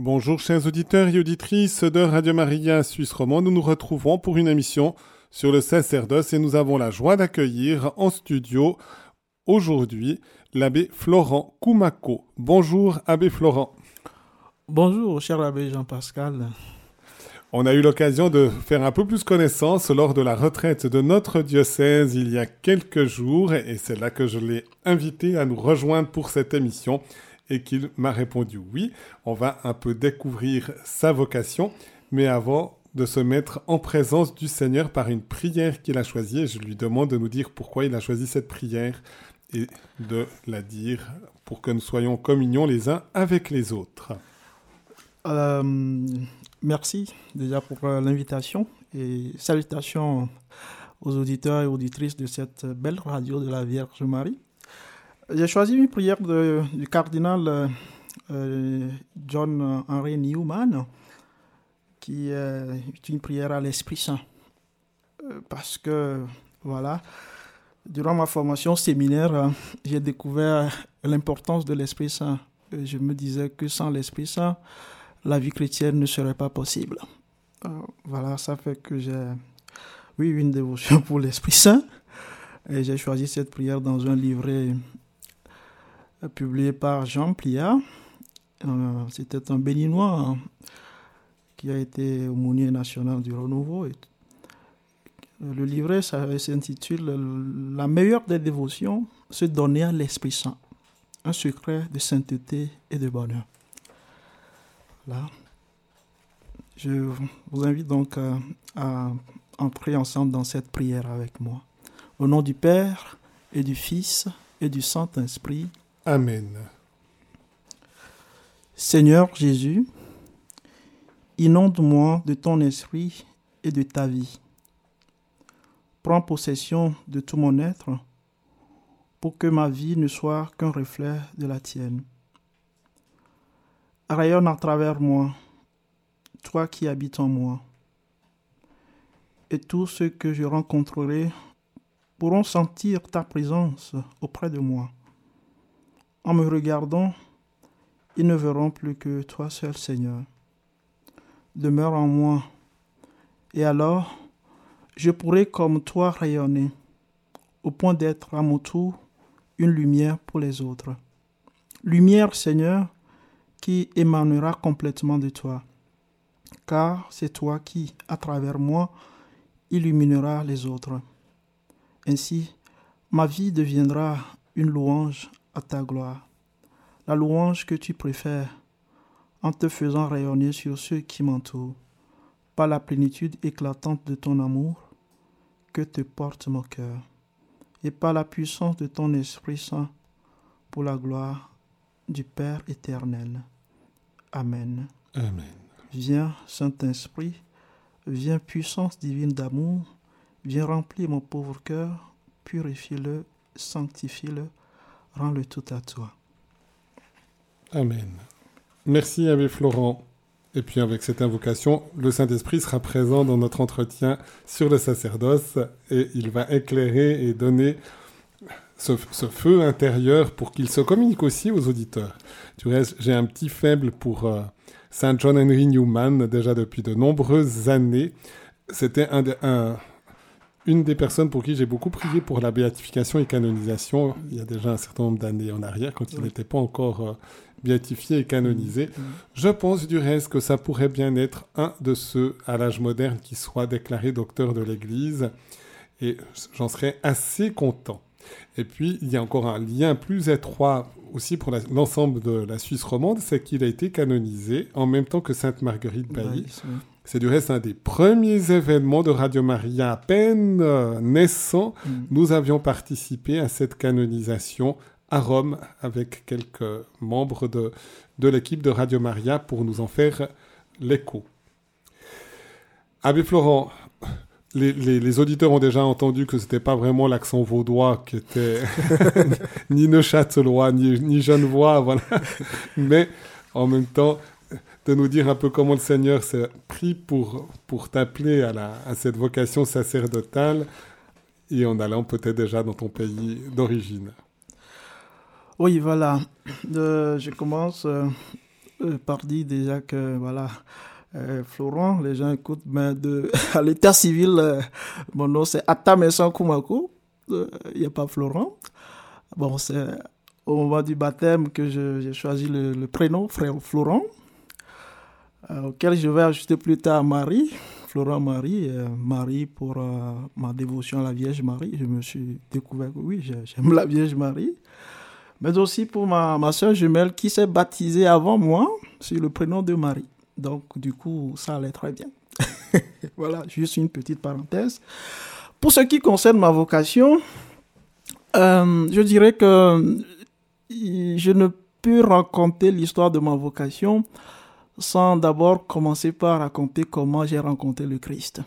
Bonjour chers auditeurs et auditrices de Radio Maria Suisse Romand. Nous nous retrouvons pour une émission sur le sacerdoce et nous avons la joie d'accueillir en studio aujourd'hui l'abbé Florent Koumako. Bonjour abbé Florent. Bonjour cher abbé Jean-Pascal. On a eu l'occasion de faire un peu plus connaissance lors de la retraite de notre diocèse il y a quelques jours et c'est là que je l'ai invité à nous rejoindre pour cette émission et qu'il m'a répondu oui. On va un peu découvrir sa vocation, mais avant de se mettre en présence du Seigneur par une prière qu'il a choisie, je lui demande de nous dire pourquoi il a choisi cette prière et de la dire pour que nous soyons en communion les uns avec les autres. Euh, merci déjà pour euh, l'invitation et salutations aux auditeurs et auditrices de cette belle radio de la Vierge Marie. J'ai choisi une prière du cardinal euh, John Henry Newman, qui est une prière à l'Esprit Saint. Euh, parce que, voilà, durant ma formation séminaire, j'ai découvert l'importance de l'Esprit Saint. Je me disais que sans l'Esprit Saint, la vie chrétienne ne serait pas possible. Euh, voilà, ça fait que j'ai, oui, une dévotion pour l'Esprit Saint. Et j'ai choisi cette prière dans un livret publié par Jean Pliat. Euh, c'était un béninois hein, qui a été aumônier national du renouveau. Le livret s'intitule La meilleure des dévotions, se donner à l'Esprit Saint, un secret de sainteté et de bonheur. Je vous invite donc à, à entrer ensemble dans cette prière avec moi. Au nom du Père et du Fils et du Saint-Esprit. Amen. Seigneur Jésus, inonde-moi de ton esprit et de ta vie. Prends possession de tout mon être pour que ma vie ne soit qu'un reflet de la tienne. Rayonne à travers moi, toi qui habites en moi, et tous ceux que je rencontrerai pourront sentir ta présence auprès de moi. En me regardant, ils ne verront plus que toi seul, Seigneur. Demeure en moi, et alors je pourrai comme toi rayonner, au point d'être à mon tour une lumière pour les autres. Lumière, Seigneur, qui émanera complètement de toi, car c'est toi qui, à travers moi, illuminera les autres. Ainsi, ma vie deviendra une louange ta gloire, la louange que tu préfères, en te faisant rayonner sur ceux qui m'entourent, par la plénitude éclatante de ton amour que te porte mon cœur, et par la puissance de ton Esprit Saint, pour la gloire du Père éternel. Amen. Amen. Viens, Saint-Esprit, viens, puissance divine d'amour, viens remplir mon pauvre cœur, purifie-le, sanctifie-le, rends-le tout à toi. Amen. Merci Abbé Florent. Et puis avec cette invocation, le Saint-Esprit sera présent dans notre entretien sur le sacerdoce et il va éclairer et donner ce, feu intérieur pour qu'il se communique aussi aux auditeurs. Tu vois, j'ai un petit faible pour euh, Saint John Henry Newman déjà depuis de nombreuses années. C'était un, un, une des personnes pour qui j'ai beaucoup prié pour la béatification et canonisation il y a déjà un certain nombre d'années en arrière, quand il n'était pas encore euh, béatifié et canonisé. Je pense du reste que ça pourrait bien être un de ceux à l'âge moderne qui soit déclaré docteur de l'Église, et j'en serais assez content. Et puis, il y a encore un lien plus étroit aussi pour l'ensemble de la Suisse romande, c'est qu'il a été canonisé en même temps que Sainte Marguerite Bailly. C'est du reste un des premiers événements de Radio Maria à peine euh, naissant. Mm. Nous avions participé à cette canonisation à Rome avec quelques membres de, de l'équipe de Radio Maria pour nous en faire l'écho. Abbé Florent, les, les, auditeurs ont déjà entendu que c'était pas vraiment l'accent vaudois qui était ni neuchâtelois, ni, ni genevois, voilà. Mais en même temps, de nous dire un peu comment le Seigneur s'est pris pour, pour t'appeler à, à cette vocation sacerdotale et en allant peut-être déjà dans ton pays d'origine. Oui, voilà. je commence euh, par dire déjà que, voilà, Florent, les gens écoutent, mais de, à l'état civil, mon nom c'est Atamesan Kumako, il n'y a pas Florent. Bon, c'est au moment du baptême que j'ai choisi le, prénom, frère Florent, auquel je vais ajouter plus tard Marie. Florent Marie, Marie pour ma dévotion à la Vierge Marie. Je me suis découvert que oui, j'aime la Vierge Marie mais aussi pour ma, ma soeur jumelle qui s'est baptisée avant moi sur le prénom de Marie. Donc, du coup, ça allait très bien. voilà, juste une petite parenthèse. Pour ce qui concerne ma vocation, euh, je dirais que je ne peux raconter l'histoire de ma vocation sans d'abord commencer par raconter comment j'ai rencontré le Christ.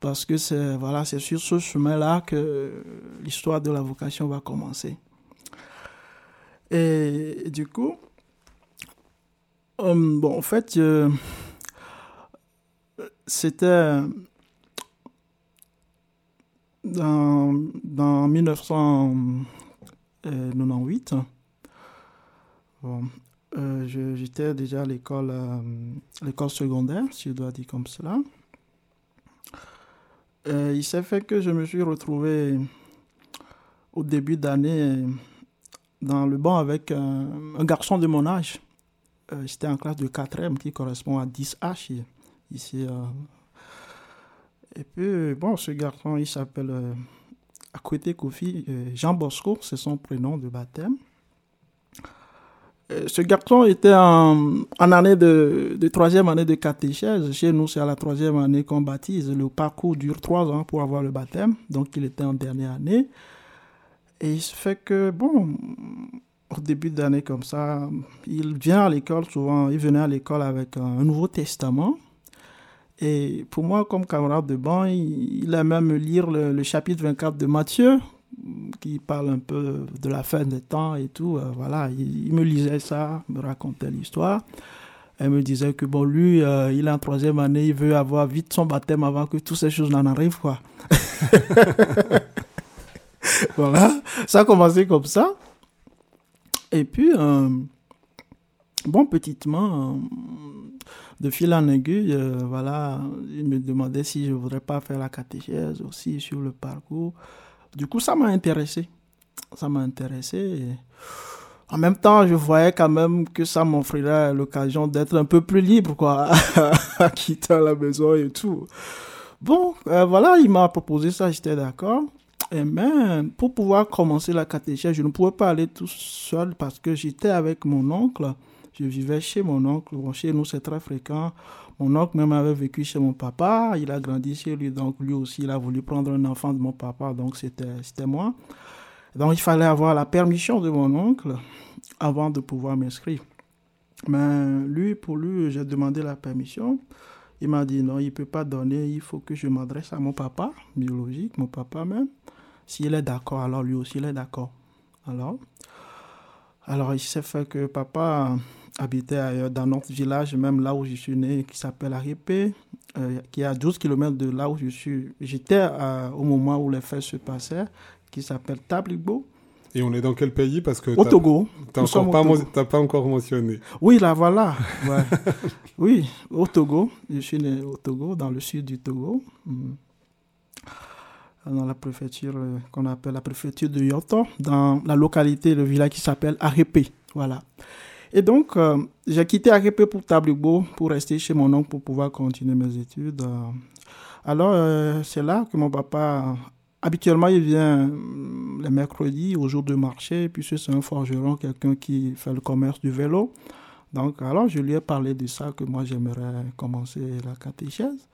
Parce que c'est voilà, sur ce chemin-là que l'histoire de la vocation va commencer. Et, du coup, euh, bon, en fait, c'était dans, dans 1998. Bon, euh, j'étais déjà à l'école euh, l'école secondaire, si je dois dire comme cela. il s'est fait que je me suis retrouvé au début d'année dans le banc avec un, garçon de mon âge. Euh, J'étais en classe de 4e qui correspond à 10H ici. Euh. Et puis, bon, ce garçon, il s'appelle euh, Akwete Kofi Jean Bosco, c'est son prénom de baptême. Ce garçon était en, année de, troisième année de catéchèse. Chez nous, c'est à la troisième année qu'on baptise. Le parcours dure trois ans pour avoir le baptême. Donc, il était en dernière année. Et il se fait que, bon, au début d'année comme ça, il vient à l'école souvent, il venait à l'école avec un, Nouveau Testament. Et pour moi, comme camarade de banc, il, il aimait me lire le, chapitre 24 de Matthieu, qui parle un peu de la fin des temps et tout. Euh, voilà, il, me lisait ça, me racontait l'histoire. Elle me disait que bon, lui, euh, il est en troisième année, il veut avoir vite son baptême avant que toutes ces choses n'en arrivent, quoi. voilà, ça a commencé comme ça. Et puis, euh, bon, petitement, de fil en aiguille, voilà, il me demandait si je voudrais pas faire la catéchèse aussi sur le parcours. Du coup, ça m'a intéressé. Ça m'a intéressé. en même temps, je voyais quand même que ça m'offrirait l'occasion d'être un peu plus libre, quoi, à quitter la maison et tout. Bon, voilà, il m'a proposé ça, j'étais d'accord. Et mais pour pouvoir commencer la catéchèse, je ne pouvais pas aller tout seul parce que j'étais avec mon oncle. Je vivais chez mon oncle. chez nous, c'est très fréquent. Mon oncle même avait vécu chez mon papa. Il a grandi chez lui. Donc, lui aussi, il a voulu prendre un enfant de mon papa. Donc, c'était moi. Donc, il fallait avoir la permission de mon oncle avant de pouvoir m'inscrire. Mais lui, pour lui, j'ai demandé la permission. Il m'a dit non, il ne peut pas donner, il faut que je m'adresse à mon papa, biologique, mon papa même. S'il est d'accord, alors lui aussi il est d'accord. Alors, alors il s'est fait que papa habitait ailleurs dans notre village, même là où je suis né, qui s'appelle Aripé, euh, qui est à 12 km de là où je suis. J'étais euh, au moment où les faits se passaient, qui s'appelle Tablibo. Et on est dans quel pays? Parce que au Togo. Tu n'as pas, encore mentionné. Oui, là, voilà. oui, au Togo. Je suis né au Togo, dans le sud du Togo. Mm dans la préfecture euh, qu'on appelle la préfecture de Yoto, dans la localité, le village qui s'appelle Arepe. Voilà. Et donc, euh, j'ai quitté Arepe pour Tablibo pour rester chez mon oncle pour pouvoir continuer mes études. Euh. Alors, c'est là que mon papa, habituellement, il vient les mercredis au jour de marché, puisque c'est un forgeron, quelqu'un qui fait le commerce du vélo. Donc, alors, je lui ai parlé de ça, que moi, j'aimerais commencer la catéchèse.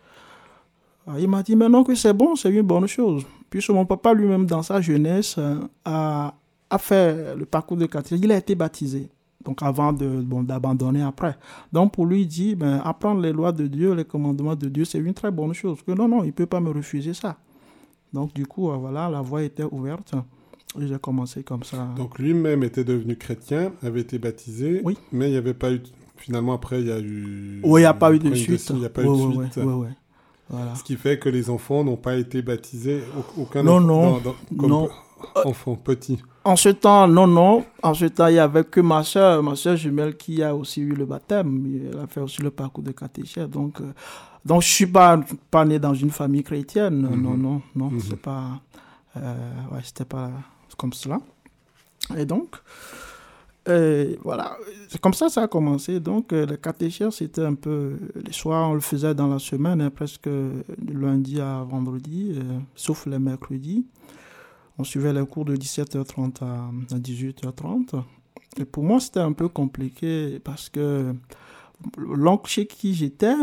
Il m'a dit maintenant que c'est bon, c'est une bonne chose. Puisque mon papa lui-même, dans sa jeunesse, euh, a, a fait le parcours de catéchèse. Il a été baptisé. Donc avant de bon, d'abandonner après. Donc pour lui, il dit, ben, apprendre les lois de Dieu, les commandements de Dieu, c'est une très bonne chose. Que non, non, il ne peut pas me refuser ça. Donc du coup, euh, voilà, la voie était ouverte. Et j'ai commencé comme ça. Donc lui-même était devenu chrétien, avait été baptisé. Oui. Mais il n'y avait pas eu... Finalement, après, il y a eu... Oui, il n'y a pas eu de suite. Il n'y a pas eu de suite. Oui, oui, ce qui fait que les enfants n'ont pas été baptisés, aucun Non, non, non. Enfant petit En ce temps, non, non. En ce temps, il n'y avait que ma soeur, ma soeur jumelle qui a aussi eu le baptême. Elle a fait aussi le parcours de catéchèse. Donc, donc je ne suis pas, pas né dans une famille chrétienne. Non, mhm. non, non. Mhm. C'est pas. ouais, c'était pas comme cela. Et donc, euh, voilà, c'est comme ça ça a commencé. Donc, euh, le catéchèse, c'était un peu. Les soirs, on le faisait dans la semaine, hein, presque de lundi à vendredi, euh, sauf les mercredis. On suivait les cours de 17h30 à, 18h30. Et pour moi, c'était un peu compliqué parce que l'oncle chez qui j'étais,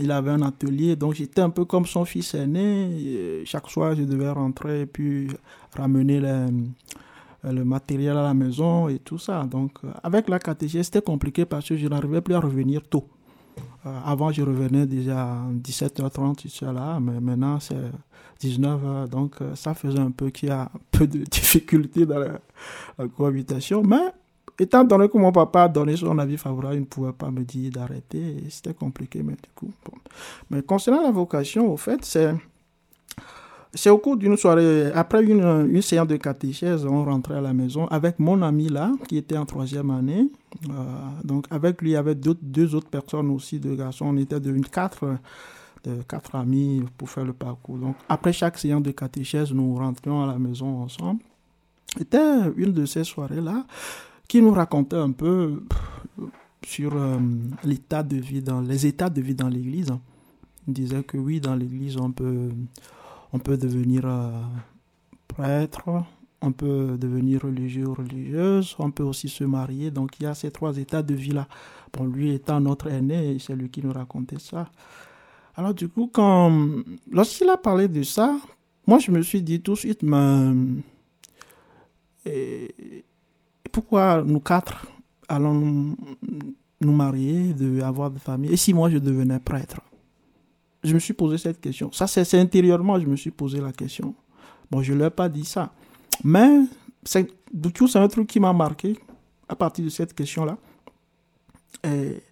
il avait un atelier, donc j'étais un peu comme son fils aîné. chaque soir, je devais rentrer et puis ramener euh, le matériel à la maison et tout ça. Donc, euh, avec la catéchèse, c'était compliqué parce que je n'arrivais plus à revenir tôt. Euh, avant, je revenais déjà à 17h30, je suis là, mais maintenant, c'est 19h. Donc, ça faisait un peu qu'il y a un peu de difficulté dans la, cohabitation. Mais, étant donné que mon papa a donné son avis favorable, il ne pouvait pas me dire d'arrêter. C'était compliqué, mais du coup. Mais concernant la vocation, au fait, c'est c'est au cours d'une soirée, après une, séance de catéchèse, on rentrait à la maison avec mon ami là, qui était en troisième année. Euh, donc avec lui, il y avait deux autres personnes aussi, deux garçons. On était devenus quatre, de quatre amis pour faire le parcours. Donc après chaque séance de catéchèse, nous rentrions à la maison ensemble. C'était une de ces soirées-là qui nous racontait un peu sur euh, l'état de vie dans les états de vie dans l'église. Il disait que oui, dans l'église, on peut on peut devenir euh, prêtre, on peut devenir religieux ou religieuse, on peut aussi se marier. Donc il y a ces trois états de vie-là. Bon, lui étant notre aîné, c'est lui qui nous racontait ça. Alors du coup, quand lorsqu'il a parlé de ça, moi je me suis dit tout de suite, mais et, pourquoi nous quatre allons nous, marier, avoir de famille Et si moi je devenais prêtre? Je me suis posé cette question. Ça, c'est intérieurement, je me suis posé la question. Bon, je ne leur ai pas dit ça. Mais, du coup, c'est un truc qui m'a marqué à partir de cette question-là. Et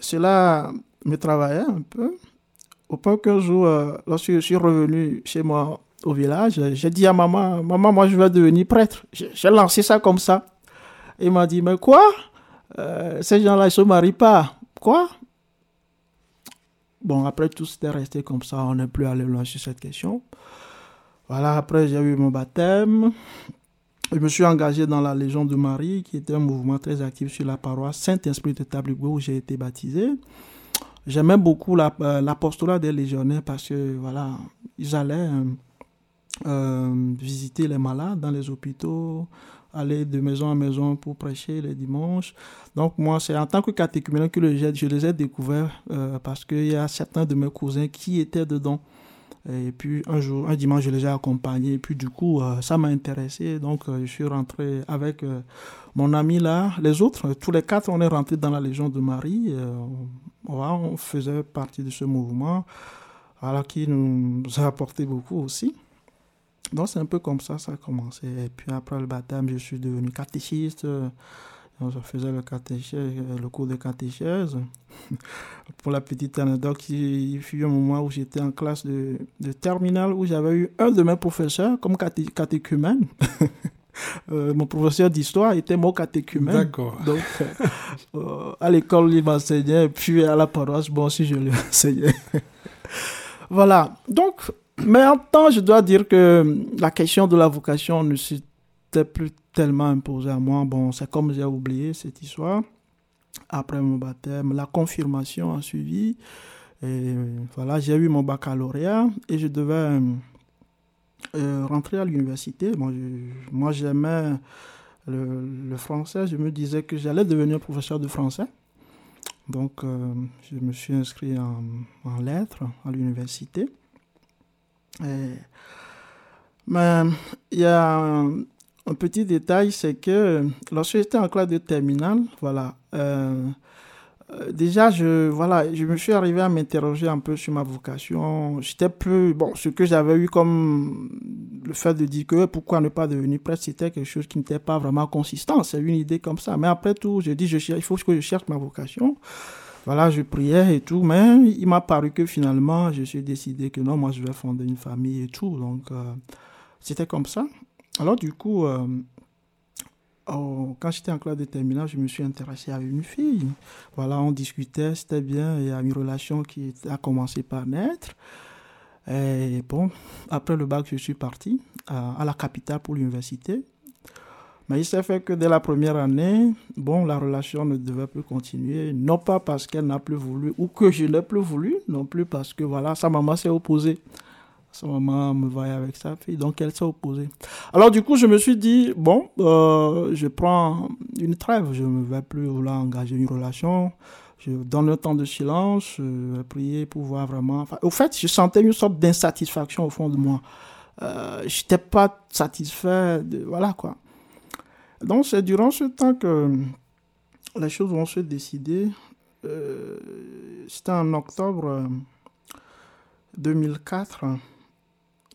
cela me travaillait un peu. Au point qu'un jour, euh, lorsque je suis revenu chez moi au village, j'ai dit à maman, maman, moi je vais devenir prêtre. J'ai lancé ça comme ça. Il m'a dit, mais quoi? Euh, Ces gens-là, ils ne se marient pas. Quoi? Bon, après tout, c'était resté comme ça. On n'est plus allé loin sur cette question. Voilà, après, j'ai eu mon baptême. Je me suis engagé dans la Légion de Marie, qui était un mouvement très actif sur la paroisse Saint-Esprit de Tabligo, où j'ai été baptisé. J'aimais beaucoup euh, l'apostolat des légionnaires parce que, voilà, ils allaient euh, euh, visiter les malades dans les hôpitaux, aller de maison en maison pour prêcher les dimanches. Donc moi, c'est en tant que catéchumène que je les ai découverts euh, parce qu'il y a certains de mes cousins qui étaient dedans. Et puis un jour, un dimanche, je les ai accompagnés. Et puis du coup, euh, ça m'a intéressé. Donc euh, je suis rentré avec mon ami là. Les autres, tous les quatre, on est rentrés dans la Légion de Marie. on faisait partie de ce mouvement alors qui nous a apporté beaucoup aussi. Donc c'est un peu comme ça, ça a commencé. Et puis après le baptême, je suis devenu catéchiste. je faisais le, catéchèse, le cours de catéchèse. Pour la petite anecdote, il fut un moment où j'étais en classe de, de terminale où j'avais eu un de mes professeurs comme caté, catéchumène. Euh, mon professeur d'histoire était mon catéchumène. D'accord. Donc, euh, à l'école, il m'enseignait, puis à la paroisse, bon, si je lui enseignais. voilà. Donc, mais en temps, je dois dire que la question de la vocation ne s'était plus tellement imposée à moi. Bon, c'est comme j'ai oublié cette histoire. Après mon baptême, la confirmation a suivi. Et voilà, j'ai eu mon baccalauréat et je devais euh, rentrer à l'université. moi, j'aimais le, français. Je me disais que j'allais devenir professeur de français. Donc, euh, je me suis inscrit en lettres à l'université. Mais il y a un, petit détail, c'est que lorsque j'étais en classe de terminale, voilà, euh, euh, déjà, je, voilà, je me suis arrivé à m'interroger un peu sur ma vocation. J'étais plus, bon, ce que j'avais eu comme le fait de dire que pourquoi ne pas devenir prêtre, c'était quelque chose qui n'était pas vraiment consistant. C'est une idée comme ça. Mais après tout, je dis, je, il faut que je cherche ma vocation. Voilà, je priais et tout, mais il m'a paru que finalement, je suis décidé que non, moi je vais fonder une famille et tout. Donc, euh, c'était comme ça. alors du coup, quand j'étais en classe de terminale, je me suis intéressé à une fille. Voilà, on discutait, c'était bien, il y a une relation qui a commencé par naître. Et bon, après le bac, je suis parti à la capitale pour l'université. Mais il s'est fait que dès la première année, bon, la relation ne devait plus continuer, non pas parce qu'elle n'a plus voulu ou que je n'ai plus voulu, non plus parce que voilà, sa maman s'est opposée. Sa maman me voyait avec sa fille, donc elle s'est opposée. Alors du coup, je me suis dit, bon, euh, je prends une trêve, je ne vais plus vouloir engager une relation. Je donne le temps de silence, je vais prier pour voir vraiment... Enfin, au fait, je sentais une sorte d'insatisfaction au fond de moi. Euh, je n'étais pas satisfait de... Voilà quoi. Donc c'est durant ce temps que les choses vont se décider. Euh, C'était en octobre 2004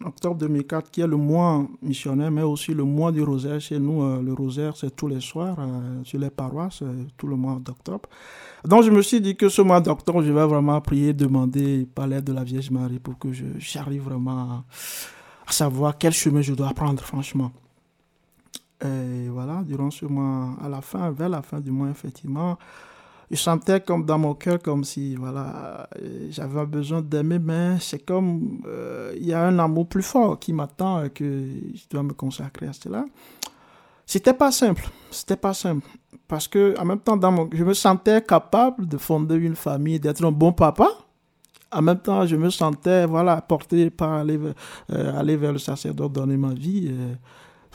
octobre 2004, qui est le mois missionnaire, mais aussi le mois du rosaire. Chez nous, euh, le rosaire, c'est tous les soirs euh, sur les paroisses, euh, tout le mois d'octobre. Donc, je me suis dit que ce mois d'octobre, je vais vraiment prier, demander par l'aide de la Vierge Marie pour que j'arrive vraiment à, savoir quel chemin je dois prendre, franchement. Et voilà, durant ce mois, à la fin, vers la fin du mois, effectivement, je sentais comme dans mon cœur, comme si voilà, j'avais besoin d'aimer, mais c'est comme euh, il y a un amour plus fort qui m'attend et que je dois me consacrer à cela. C'était pas simple, c'était pas simple. Parce que en même temps, dans mon, je me sentais capable de fonder une famille, d'être un bon papa. En même temps, je me sentais voilà, porté par aller, euh, aller vers le sacerdoce, donner ma vie.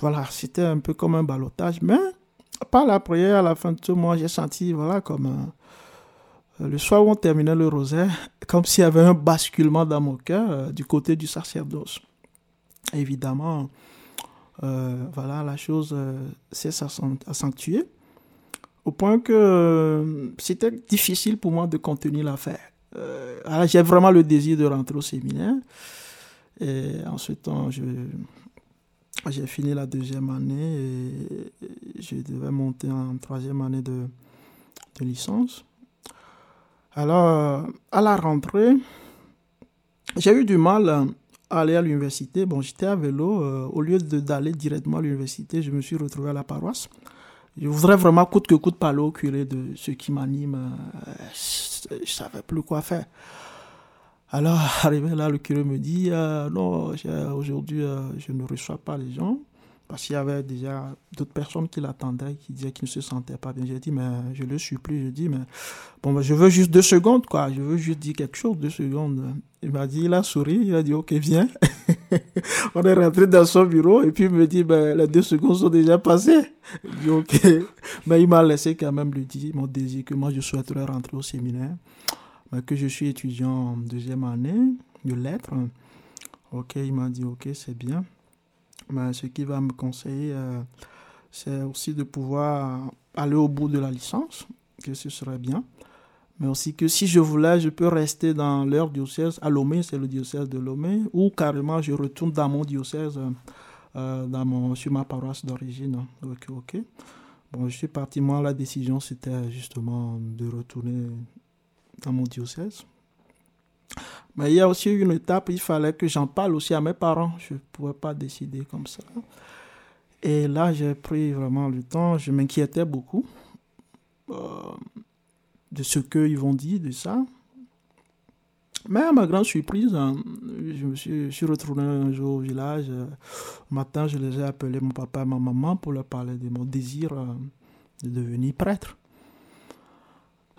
Voilà, c'était un peu comme un balotage, mais par la prière, à la fin de tout mois, j'ai senti, voilà, comme euh, le soir où on terminait le rosaire, comme s'il y avait un basculement dans mon cœur euh, du côté du sacerdoce. Évidemment, euh, voilà, la chose s'est accentuée au point que c'était difficile pour moi de contenir l'affaire. j'ai vraiment le désir de rentrer au séminaire. Et en ce temps, je, j'ai fini la deuxième année et je devais monter en troisième année de, de licence. Alors, à la rentrée, j'ai eu du mal à aller à l'université. Bon, j'étais à vélo. Euh, au lieu d'aller directement à l'université, je me suis retrouvé à la paroisse. Je voudrais vraiment coûte que coûte parler au curé de ce qui m'anime. Euh, je ne savais plus quoi faire. Alors, arrivé là, le curé me dit euh, Non, aujourd'hui, euh, je ne reçois pas les gens. Parce qu'il y avait déjà d'autres personnes qui l'attendaient, qui disaient qu'ils ne se sentaient pas bien. J'ai dit, mais je le supplie. Je dis, mais bon, je veux juste deux secondes, quoi. Je veux juste dire quelque chose, deux secondes. Il m'a dit, il a souri, il a dit, ok, viens. On est rentré dans son bureau et puis il me dit, ben, les deux secondes sont déjà passées. dit, ok. Mais il m'a laissé quand même lui dire mon désir que moi, je souhaiterais rentrer au séminaire que je suis étudiant en deuxième année de lettres. Ok, il m'a dit ok, c'est bien. Mais ce qui va me conseiller, euh, c'est aussi de pouvoir aller au bout de la licence, que ce serait bien. Mais aussi que si je voulais, je peux rester dans leur diocèse. À Lomé, c'est le diocèse de Lomé, ou carrément je retourne dans mon diocèse, euh, dans mon, sur ma paroisse d'origine. Ok, ok. Bon, je suis parti. Moi, la décision, c'était justement de retourner mon diocèse. Mais il y a aussi une étape, il fallait que j'en parle aussi à mes parents. Je ne pouvais pas décider comme ça. Et là, j'ai pris vraiment le temps. Je m'inquiétais beaucoup euh, de ce qu'ils vont dire de ça. Mais à ma grande surprise, hein, je me suis, suis, retourné un jour au village. Euh, matin, je les ai appelés, mon papa et ma maman, pour leur parler de mon désir euh, de devenir prêtre.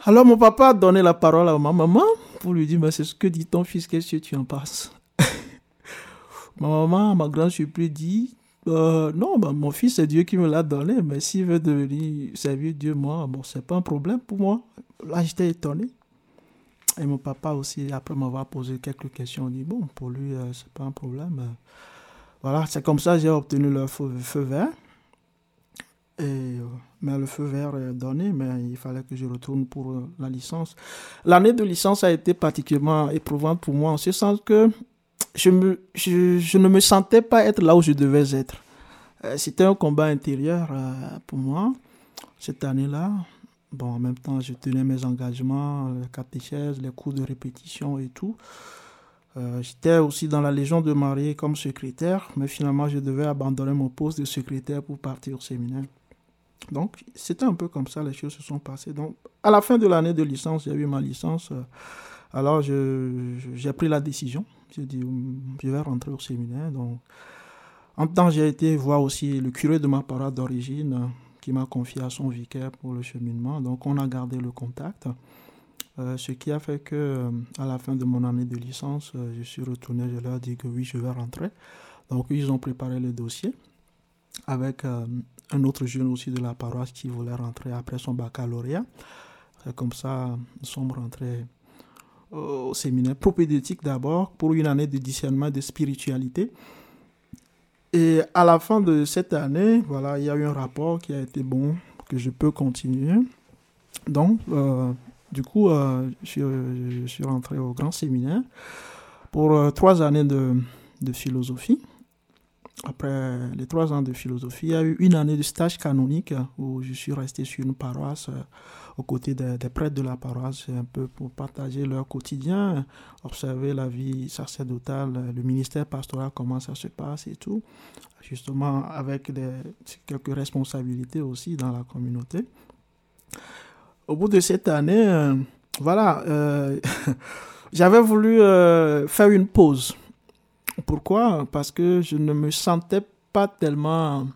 Alors mon papa a donné la parole à ma maman pour lui dire, mais c'est ce que dit ton fils, qu'est-ce que tu en passes Ma maman, ma grande surprise, dit, euh, non, bah, mon fils, c'est Dieu qui me l'a donné, mais s'il veut devenir servir Dieu, moi, bon, c'est pas un problème pour moi. Là, j'étais étonné. Et mon papa aussi, après m'avoir posé quelques questions, dit, bon, pour lui, euh, c'est pas un problème. Voilà, c'est comme ça j'ai obtenu le feu vert. Euh, mais le feu vert est donné, mais il fallait que je retourne pour euh, la licence. L'année de licence a été particulièrement éprouvante pour moi, en ce sens que je, me, je, ne me sentais pas être là où je devais être. Euh, c'était un combat intérieur pour moi, cette année-là. Bon, en même temps, je tenais mes engagements, les catéchèses, les cours de répétition et tout. J'étais aussi dans la Légion de Marie comme secrétaire, mais finalement je devais abandonner mon poste de secrétaire pour partir au séminaire. Donc c'était un peu comme ça, les choses se sont passées. Donc à la fin de l'année de licence, j'ai eu ma licence. alors j'ai pris la décision. J'ai dit, je vais rentrer au séminaire. Donc en temps, j'ai été voir aussi le curé de ma paroisse d'origine qui m'a confié à son vicaire pour le cheminement. Donc, on a gardé le contact. Euh, ce qui a fait que euh, à la fin de mon année de licence, euh, je suis retourné, je leur ai dit que oui, je vais rentrer. Donc, ils ont préparé le dossier avec un autre jeune aussi de la paroisse qui voulait rentrer après son baccalauréat. Comme ça, nous sommes rentrés au séminaire propédétique d'abord pour une année de discernement de spiritualité. Et à la fin de cette année, voilà, il y a eu un rapport qui a été bon, que je peux continuer. Donc, euh, du coup, euh, je, suis rentré au grand séminaire pour euh, trois années de, philosophie. Après les trois ans de philosophie, il y a eu une année de stage canonique où je suis resté sur une paroisse aux côtés des, prêtres de la paroisse, un peu pour partager leur quotidien, observer la vie sacerdotale, le ministère pastoral, comment ça se passe et tout, justement avec quelques responsabilités aussi dans la communauté. Au bout de cette année, euh, voilà, euh, j'avais voulu euh, faire une pause. Pourquoi? Parce que je ne me sentais pas tellement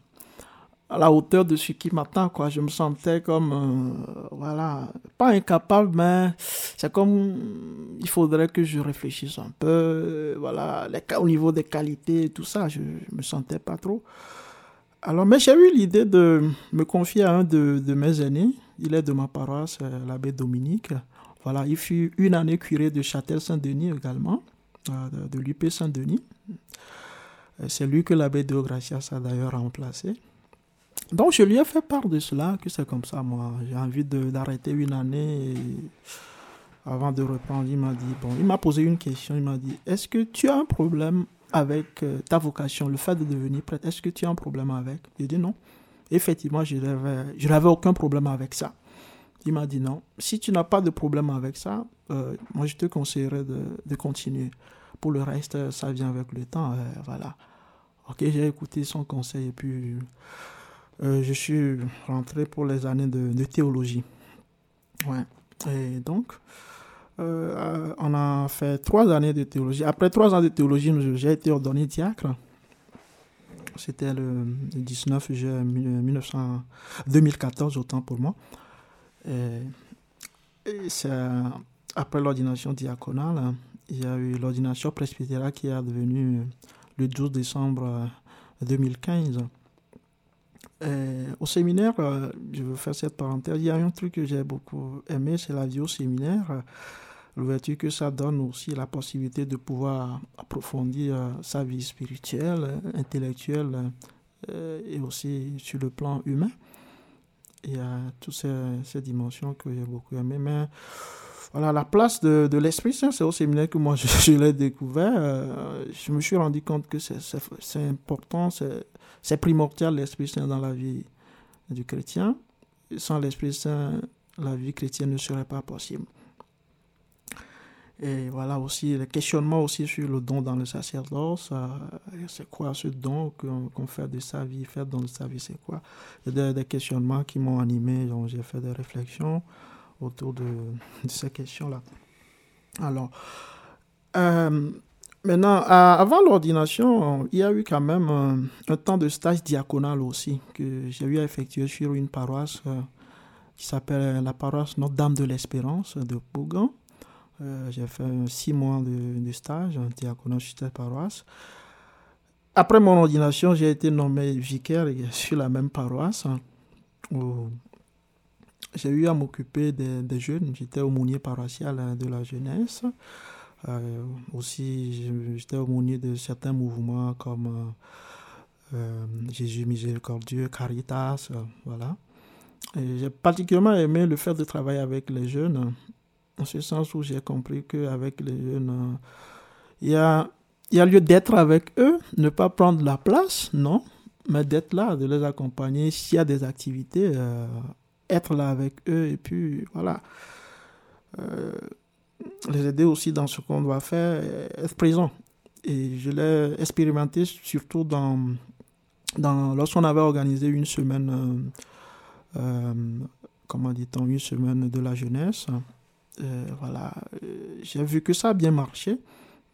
à la hauteur de ce qui m'attend, quoi. Je me sentais comme, euh, voilà, pas incapable, mais c'est comme, il faudrait que je réfléchisse un peu, voilà, au niveau des qualités, tout ça, je, ne me sentais pas trop. Alors, mais j'ai eu l'idée de me confier à un de, de, mes aînés, il est de ma paroisse, euh, l'abbé Dominique. Voilà, il fut une année curé de Châtel-Saint-Denis également, euh, de, de l'UP Saint-Denis. C'est lui que l'abbé de Gracias a d'ailleurs remplacé. Donc je lui ai fait part de cela, que c'est comme ça, moi. J'ai envie d'arrêter une année. avant de reprendre, il m'a dit, bon, il m'a posé une question, il m'a dit, est-ce que tu as un problème avec euh, ta vocation, le fait de devenir prêtre, est-ce que tu as un problème avec? J'ai dit non. Effectivement, je n'avais aucun problème avec ça. Il m'a dit non. Si tu n'as pas de problème avec ça, euh, moi je te conseillerais de, continuer. Pour le reste, ça vient avec le temps. Euh, voilà. Ok, j'ai écouté son conseil et puis euh, je suis rentré pour les années de, théologie. Ouais. Et donc, on a fait trois années de théologie. Après trois ans de théologie, j'ai été ordonné diacre. C'était le 19 juillet 1900, 2014, autant pour moi. Et, c'est après l'ordination diaconale, il y a eu l'ordination presbytérale qui est devenue le 12 décembre 2015. Euh, au séminaire, euh, je veux faire cette parenthèse, il y a un truc que j'ai beaucoup aimé, c'est la vie au séminaire. L'ouverture que ça donne aussi la possibilité de pouvoir approfondir euh, sa vie spirituelle, intellectuelle et aussi sur le plan humain. Il y a toutes ces, dimensions que j'ai beaucoup aimé. Mais voilà, la place de, l'Esprit Saint, c'est au séminaire que moi je, l'ai découvert. je me suis rendu compte que c'est important, c'est primordial l'Esprit Saint dans la vie du chrétien. Sans l'Esprit Saint, la vie chrétienne ne serait pas possible. Et voilà aussi le questionnement aussi sur le don dans le sacerdoce. c'est quoi ce don qu'on fait de sa vie, faire dans sa vie, c'est quoi? Il y a des, questionnements qui m'ont animé, j'ai fait des réflexions autour de, de ces questions-là. Alors, euh, Maintenant, avant l'ordination, il y a eu quand même un, temps de stage diaconal aussi que j'ai eu à effectuer sur une paroisse euh, qui s'appelle la paroisse Notre-Dame de l'Espérance de Bougan. Euh, j'ai fait six mois de, stage en diaconal sur cette paroisse. Après mon ordination, j'ai été nommé vicaire sur la même paroisse j'ai eu à m'occuper des, jeunes. J'étais aumônier paroissial de la jeunesse. Euh, aussi, j'étais aumônier de certains mouvements comme euh, euh, Jésus miséricordieux, Caritas, voilà. J'ai particulièrement aimé le fait de travailler avec les jeunes, en ce sens où j'ai compris qu'avec les jeunes, il y a, il y a lieu d'être avec eux, ne pas prendre la place, non, mais d'être là, de les accompagner. S'il y a des activités, être là avec eux, et puis voilà les aider aussi dans ce qu'on doit faire, être présent. Et je l'ai expérimenté surtout dans, lorsqu'on avait organisé une semaine, euh, euh, comment dit-on, une semaine de la jeunesse. Euh, voilà, j'ai vu que ça a bien marché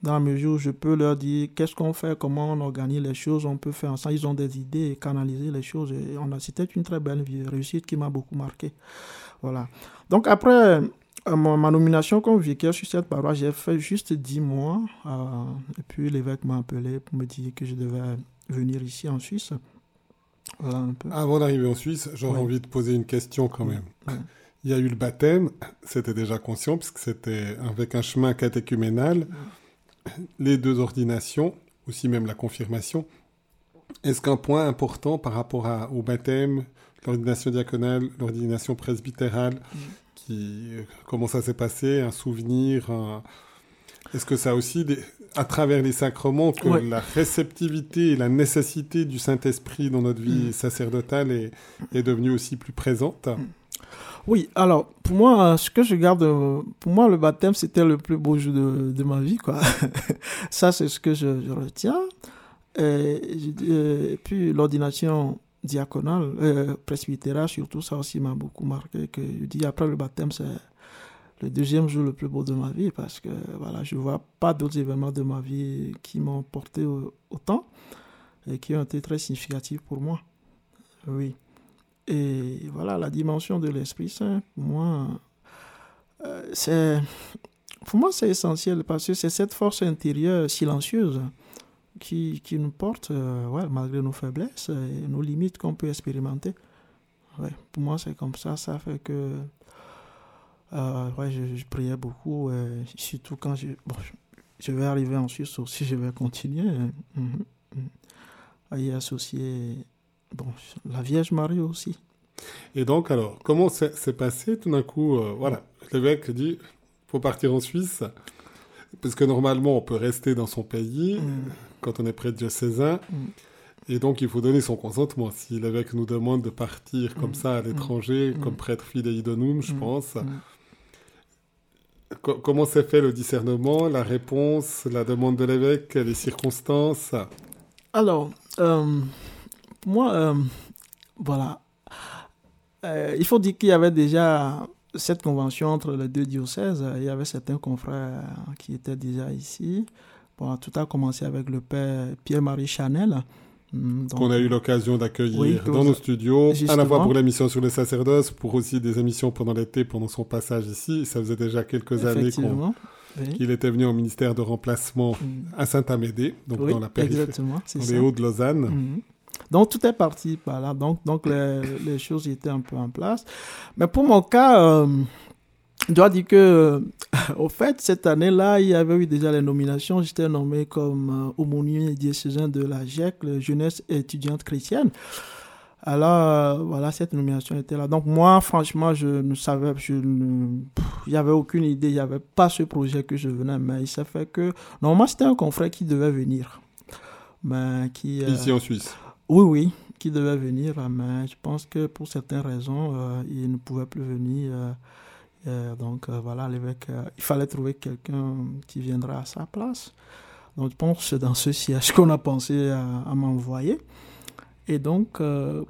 dans la mesure où je peux leur dire qu'est-ce qu'on fait, comment on organise les choses, on peut faire ensemble. Ils ont des idées et canaliser les choses. Et on a, c'était une très belle réussite qui m'a beaucoup marqué. Voilà. Donc après ma, nomination comme vicaire sur cette paroisse, j'ai fait juste 10 mois. et puis l'évêque m'a appelé pour me dire que je devais venir ici en Suisse. Avant d'arriver en Suisse, j'aurais envie de poser une question quand même. Il y a eu le baptême, c'était déjà conscient, puisque c'était avec un chemin catéchuménal, les deux ordinations, aussi même la confirmation. Est-ce qu'un point important par rapport à, au baptême, l'ordination diaconale, l'ordination presbytérale, qui, comment ça s'est passé, un souvenir, est-ce que ça a aussi, à travers les sacrements, que la réceptivité et la nécessité du Saint-Esprit dans notre vie mm. sacerdotale est, est, devenue aussi plus présente? Mm. Oui, alors pour moi, ce que je garde, pour moi, le baptême, c'était le plus beau jour de, ma vie, quoi. Ça, c'est ce que je, retiens. Et, et puis l'ordination diaconale, euh, surtout ça aussi m'a beaucoup marqué. Que je dis après le baptême, c'est le deuxième jour le plus beau de ma vie parce que voilà, je vois pas d'autres événements de ma vie qui m'ont porté autant et qui ont été très significatifs pour moi. Oui. Et voilà, la dimension de l'Esprit Saint, pour moi, euh, c'est pour moi c'est essentiel parce que c'est cette force intérieure silencieuse qui, qui nous porte, euh, malgré nos faiblesses et nos limites qu'on peut expérimenter. Pour moi, c'est comme ça. Ça fait que euh, ouais, je, priais beaucoup, surtout quand je, je, vais arriver en Suisse aussi, je vais continuer mm-hmm, à y associer bon, la Vierge Marie aussi. Et donc, alors, comment s'est passé tout d'un coup euh, Voilà, l'évêque dit faut partir en Suisse, parce que normalement, on peut rester dans son pays. Mm quand on est prêtre diocésain. Mm. Et donc, il faut donner son consentement. Si l'évêque nous demande de partir comme mm. ça à l'étranger, mm. comme prêtre fidei donum, je pense. comment s'est fait le discernement, la réponse, la demande de l'évêque, les circonstances? Alors, euh, moi, euh, voilà. Euh, il faut dire qu'il y avait déjà cette convention entre les deux diocèses. Il y avait certains confrères qui étaient déjà ici. Bon, tout a commencé avec le père Pierre-Marie Chanel. Hmm, qu'on a eu l'occasion d'accueillir dans nos studios, à la fois pour l'émission sur les sacerdoces, pour aussi des émissions pendant l'été, pendant son passage ici. Ça faisait déjà quelques années qu'il était venu au ministère de remplacement hmm. à Saint-Amédée, donc dans la périphérie, dans les Hauts de Lausanne. Hmm. Donc tout est parti par. Donc, donc les, choses étaient un peu en place. Mais pour mon cas, euh, je dois dire que, euh, au fait, cette année-là, il y avait eu déjà les nominations. J'étais nommé comme euh, aumônier diocésain de la GEC, la jeunesse étudiante chrétienne. Alors, euh, voilà, cette nomination était là. Donc, moi, franchement, je ne savais, je n'y avait aucune idée, il n'y avait pas ce projet que je venais, mais il s'est fait que, normalement, c'était un confrère qui devait venir. Mais qui, Ici en Suisse Oui, oui, qui devait venir, mais je pense que pour certaines raisons, il ne pouvait plus venir. Euh, donc euh, voilà, l'évêque, euh, il fallait trouver quelqu'un qui viendra à sa place. Donc je pense que dans ce siège qu'on a pensé à, m'envoyer. Et donc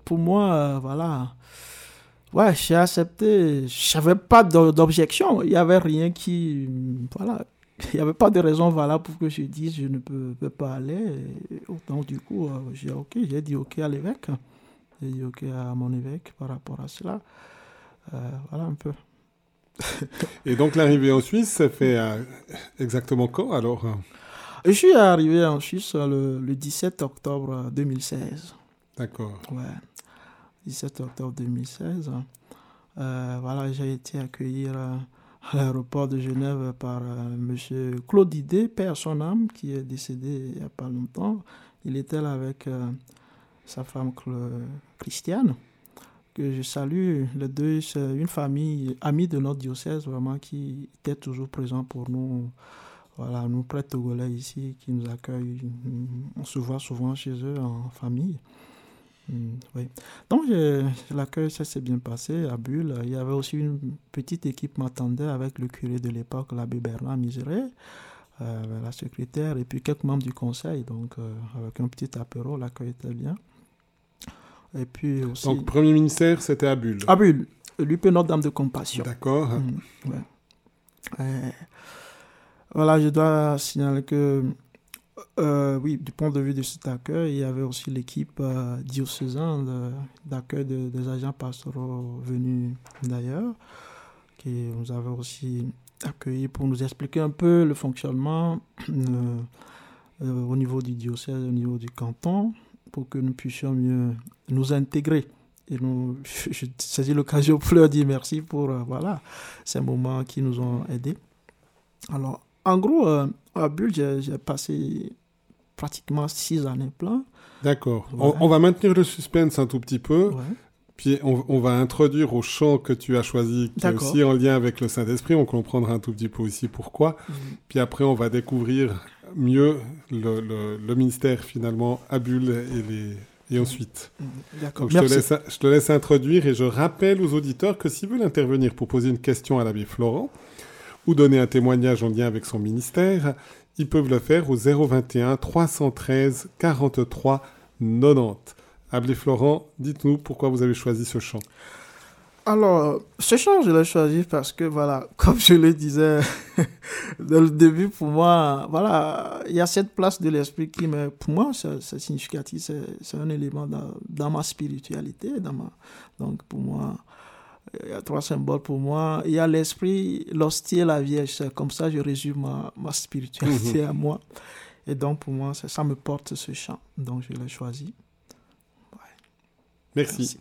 pour moi, voilà, ouais, j'ai accepté. Je n'avais pas d'objection. Il n'y avait rien qui, voilà, il n'y avait pas de raison valable pour que je dise je ne peux, pas aller. donc du coup, j'ai ok, j'ai dit ok à l'évêque. J'ai dit ok à mon évêque par rapport à cela. voilà un peu. Et donc l'arrivée en Suisse, ça fait euh, exactement quand alors Je suis arrivé en Suisse le, 17 octobre 2016. D'accord. Ouais. 17 octobre 2016. Euh, voilà, j'ai été accueilli à l'aéroport de Genève par euh, M. Claude Idé, père son âme, qui est décédé il n'y a pas longtemps. Il était là avec sa femme Christiane que je salue. Les deux, c'est une famille amie de notre diocèse, vraiment, qui était toujours présent pour nous. Voilà, nous prêtres togolais ici qui nous accueillent. On se voit souvent chez eux en famille. Mm, oui. Donc, l'accueil, ça s'est bien passé à Bulle. Il y avait aussi une petite équipe m'attendait avec le curé de l'époque, l'abbé Bernard Miseré, euh, la secrétaire, et puis quelques membres du conseil. Donc, euh, avec un petit apéro, l'accueil était bien. Et puis aussi... Donc, premier ministère, c'était à Bulle. À Bulle, l'UP Notre-Dame de Compassion. D'accord. Mm, voilà, je dois signaler que euh, oui, du point de vue de cet accueil, il y avait aussi l'équipe euh, diocésaine d'accueil des agents pastoraux venus d'ailleurs, qui nous avait aussi accueillis pour nous expliquer un peu le fonctionnement euh, au niveau du diocèse, au niveau du canton, pour que nous puissions mieux nous intégrer. Et nous, je saisis l'occasion pour leur dire merci pour voilà, ces moments qui nous ont aidés. Alors, en gros, à Bulle, j'ai passé pratiquement six années plein. D'accord. On, va maintenir le suspense un tout petit peu. Puis on, va introduire au chant que tu as choisi, qui est aussi en lien avec le Saint-Esprit. On comprendra un tout petit peu aussi pourquoi. Mhm. Puis après, on va découvrir mieux le, ministère finalement à Bulle et les, et ensuite. Mhm. D'accord. Je, te laisse, je te laisse introduire et je rappelle aux auditeurs que s'ils veulent intervenir pour poser une question à l'abbé Florent ou donner un témoignage en lien avec son ministère, ils peuvent le faire au 021 313 43 90. Ablé Florent, dites-nous pourquoi vous avez choisi ce chant. Alors, ce chant, je l'ai choisi parce que, voilà, comme je le disais dès le début, pour moi, voilà, il y a cette place de l'esprit qui, me, pour moi, c'est significatif, c'est un élément dans, dans, ma spiritualité. Dans ma, donc, pour moi, il y a trois symboles pour moi. Il y a l'esprit, l'hostie et la vierge. Comme ça, je résume ma, ma spiritualité mhm. à moi. Et donc, pour moi, ça, ça me porte ce chant. Donc, je l'ai choisi. Merci.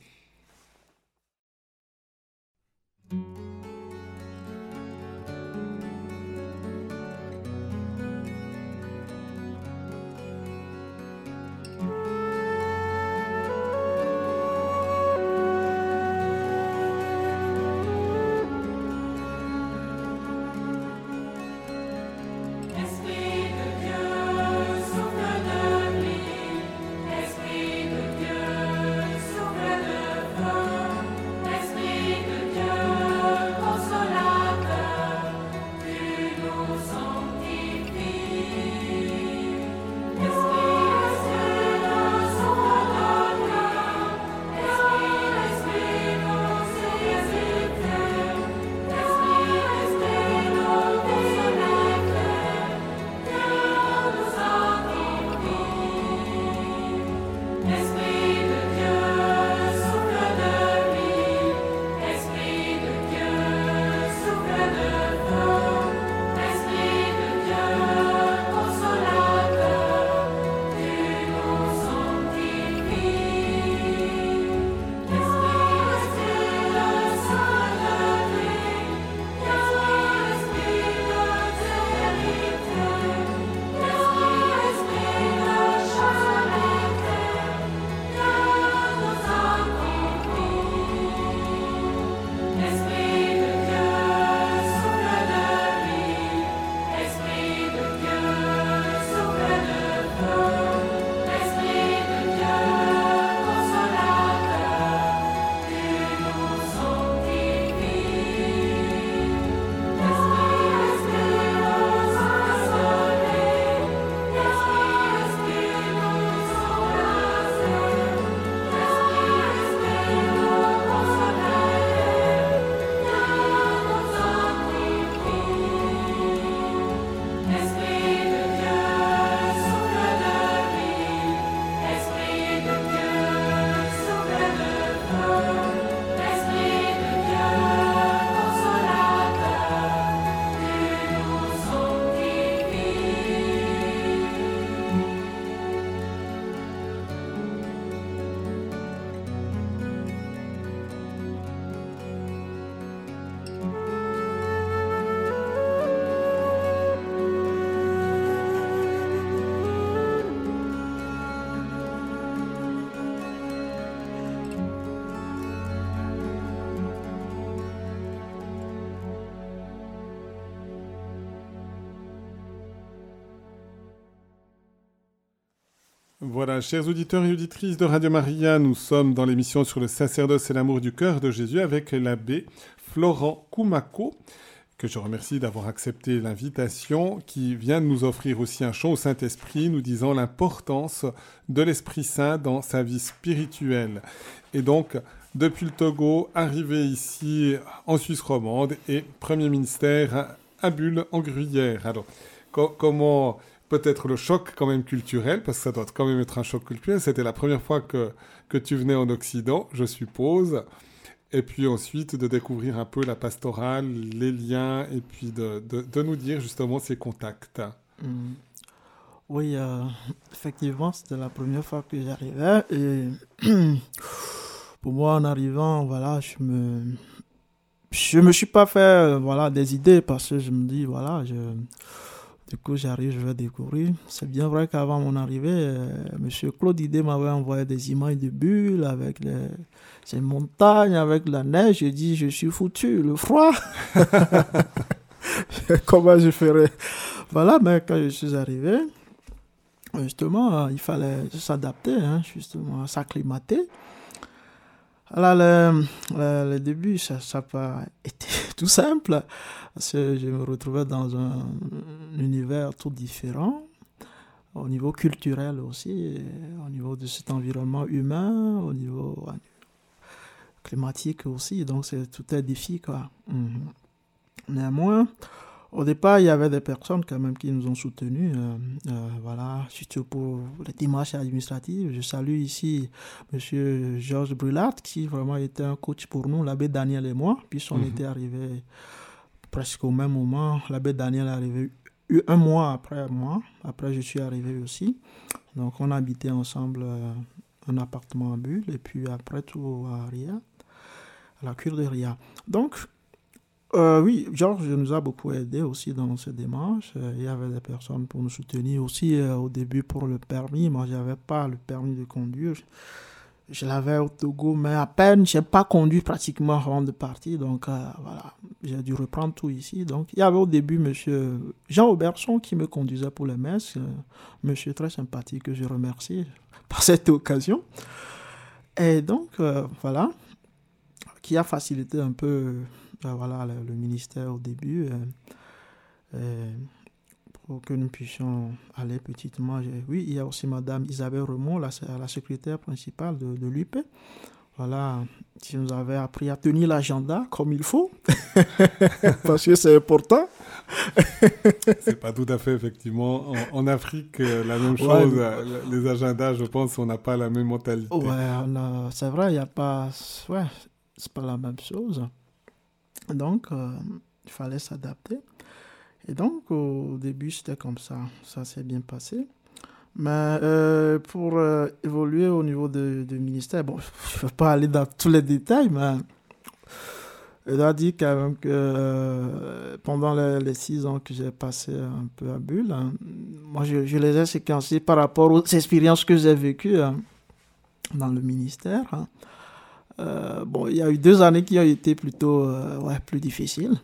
Voilà, chers auditeurs et auditrices de Radio Maria, nous sommes dans l'émission sur le sacerdoce et l'amour du cœur de Jésus avec l'abbé Florent Koumako, que je remercie d'avoir accepté l'invitation, qui vient de nous offrir aussi un chant au Saint-Esprit, nous disant l'importance de l'Esprit Saint dans sa vie spirituelle. Et donc, depuis le Togo, arrivé ici en Suisse romande et Premier ministère à Bulle en Gruyère. Alors, comment peut-être le choc quand même culturel, parce que ça doit quand même être un choc culturel. C'était la première fois que, que tu venais en Occident, je suppose. Et puis ensuite de découvrir un peu la pastorale, les liens, et puis de, de, nous dire justement ces contacts. Mm. Oui, euh, effectivement, c'était la première fois que j'arrivais. Et pour moi, en arrivant, voilà, je me, je me suis pas fait, euh, voilà, des idées parce que je me dis, voilà, je, du coup, j'arrive, je vais découvrir. C'est bien vrai qu'avant mon arrivée, euh, M. Claude Idé m'avait envoyé des images de bulles avec les, ces montagnes, avec la neige. Je dis, je suis foutu, le froid. Comment je ferais? Voilà, mais quand je suis arrivé, justement, il fallait s'adapter, hein, justement, s'acclimater. Alors, le, début, ça n'a pas été tout simple, parce que je me retrouvais dans un, univers tout différent, au niveau culturel aussi, au niveau de cet environnement humain, au niveau climatique aussi, donc c'est tout un défi, quoi. Mhm. Néanmoins, au départ, il y avait des personnes quand même qui nous ont soutenus, euh, euh, voilà, surtout pour les démarches administratives. Je salue ici M. Georges Brulat, qui vraiment était un coach pour nous, l'abbé Daniel et moi, puisqu'on mhm. était arrivés presque au même moment. L'abbé Daniel est arrivé un mois après moi, après je suis arrivé aussi. Donc on habitait ensemble euh, un appartement à Bulle, et puis après tout à Ria, à la cure de Ria. Donc, euh, oui, Georges nous a beaucoup aidé aussi dans ces démarches. Euh, il y avait des personnes pour nous soutenir aussi euh, au début pour le permis. Moi, je n'avais pas le permis de conduire. Je l'avais au Togo, mais à peine, je n'ai pas conduit pratiquement avant de partir. Donc, voilà, j'ai dû reprendre tout ici. Donc, il y avait au début monsieur Jean Auberson qui me conduisait pour les messes. monsieur très sympathique que je remercie par cette occasion. Et donc, voilà, qui a facilité un peu voilà, le, ministère au début, euh, euh, pour que nous puissions aller petitement. Oui, il y a aussi Madame Isabelle Remont, la, la secrétaire principale de, de l'UP. Voilà, qui nous avait appris à tenir l'agenda comme il faut, parce que c'est important. c'est pas tout à fait, effectivement. En, Afrique, euh, la même chose. les agendas, je pense, on n'a pas la même mentalité. Ouais, c'est vrai, il n'y a pas. Ouais, c'est pas la même chose. Donc, euh, il fallait s'adapter. Et donc, au début, c'était comme ça. Ça s'est bien passé. Mais euh, pour euh, évoluer au niveau du ministère, bon, je ne vais pas aller dans tous les détails, mais il a dit quand même que pendant les, six ans que j'ai passé un peu à Bulle, hein, moi, je, les ai séquencés par rapport aux expériences que j'ai vécues hein, dans le ministère. Hein. Euh, bon, il y a eu deux années qui ont été plutôt euh, ouais, plus difficiles.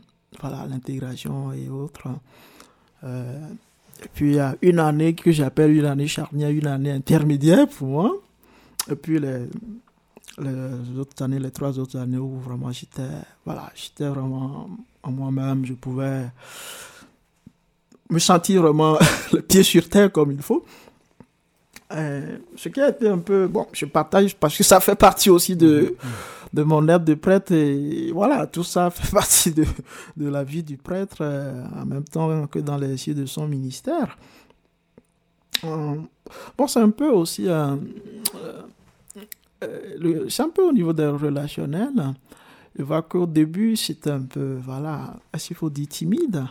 Voilà, l'intégration et autres. Euh, et puis il y a une année que j'appelle une année charnière, une année intermédiaire pour moi. Et puis les, les autres années, les trois autres années où vraiment j'étais voilà, j'étais vraiment en moi-même, je pouvais me sentir vraiment le pied sur terre comme il faut. Euh, ce qui a été un peu. Bon, je partage parce que ça fait partie aussi de, de mon aide de prêtre. Et voilà, tout ça fait partie de, de la vie du prêtre euh, en même temps que dans les cieux de son ministère. Euh, bon, c'est un peu aussi. c'est un peu au niveau des relationnels. Je vois qu'au début, c'était un peu, voilà, qu'il faut dire timide?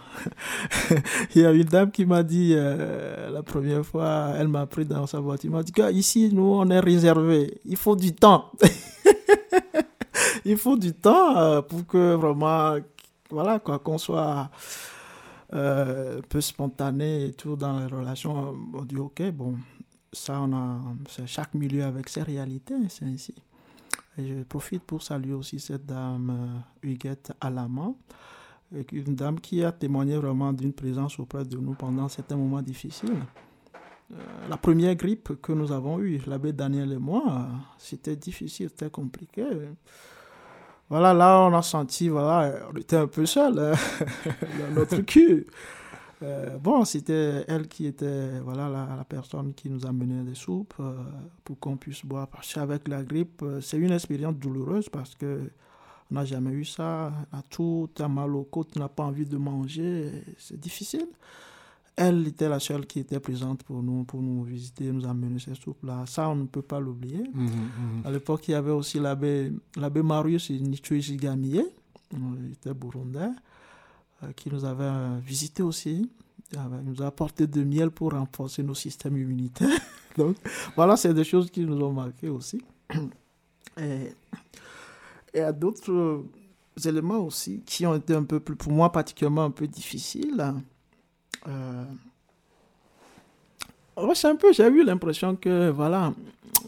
Il y a une dame qui m'a dit, euh, la première fois, elle m'a pris dans sa voiture, elle m'a dit ici, nous, on est réservé. Il faut du temps. Il faut du temps euh, pour que vraiment, voilà, quoi, qu'on soit euh, un peu spontané et tout dans les relations. On dit, ok, bon, ça, on a, chaque milieu avec ses réalités, c'est ainsi. Je profite pour saluer aussi cette dame euh, Huguette Alama, une dame qui a témoigné vraiment d'une présence auprès de nous pendant certains moments difficiles. la première grippe que nous avons eue, l'abbé Daniel et moi, c'était difficile, c'était compliqué. Voilà, là, on a senti, voilà, on était un peu seul notre cul. Euh, bon, c'était elle qui était voilà, la, personne qui nous amenait des soupes euh, pour qu'on puisse boire. Parce qu'avec la grippe, euh, c'est une expérience douloureuse parce que on n'a jamais eu ça. On a tout, tu as mal aux côtes, tu n'as pas envie de manger. C'est difficile. Elle était la seule qui était présente pour nous, pour nous visiter, nous amener ces soupes-là. Ça, on ne peut pas l'oublier. Mmh, mmh. À l'époque, il y avait aussi l'abbé, Marius Nichue Shigamiye, il était burundais, qui nous avait visité aussi. Il nous a apporté de miel pour renforcer nos systèmes immunitaires. Donc, voilà, c'est des choses qui nous ont marqué aussi. Et, et à d'autres éléments aussi qui ont été un peu plus, pour moi, particulièrement un peu difficiles. Euh, un peu, j'ai eu l'impression que, voilà,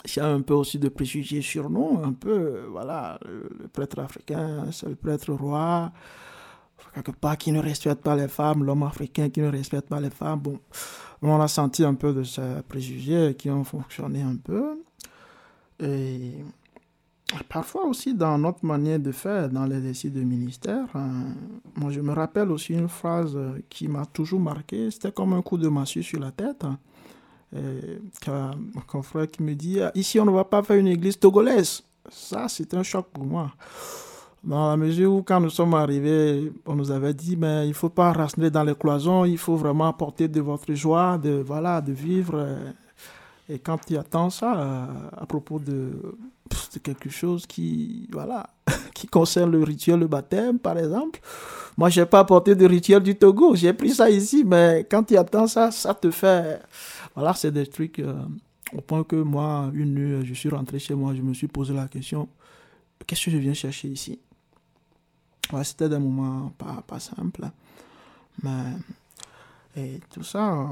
il y a un peu aussi de préjugés sur nous, un peu, voilà, le, prêtre africain, c'est le prêtre roi, quelque part qui ne respecte pas les femmes, l'homme africain qui ne respecte pas les femmes. Bon, on a senti un peu de ces préjugés qui ont fonctionné un peu. Et Parfois aussi dans notre manière de faire, dans les récits de ministère, hein, moi je me rappelle aussi une phrase qui m'a toujours marqué, c'était comme un coup de massue sur la tête. Hein, mon confrère qui me dit, ici on ne va pas faire une église togolaise. Ça, c'est un choc pour moi. Dans la mesure où quand nous sommes arrivés, on nous avait dit, mais il ne faut pas raciner dans les cloisons, il faut vraiment apporter de votre joie, de, voilà, de vivre. Et quand il y a tant ça à propos de quelque chose qui, voilà, qui concerne le rituel de baptême, par exemple. Moi, je n'ai pas apporté de rituel du Togo. J'ai pris ça ici, mais quand tu attends ça, ça te fait. Voilà, c'est des trucs. Euh, au point que moi, une nuit, je suis rentré chez moi, je me suis posé la question qu'est-ce que je viens chercher ici? Ouais, C'était des moments pas, pas simples. Mais. Et tout ça. Euh,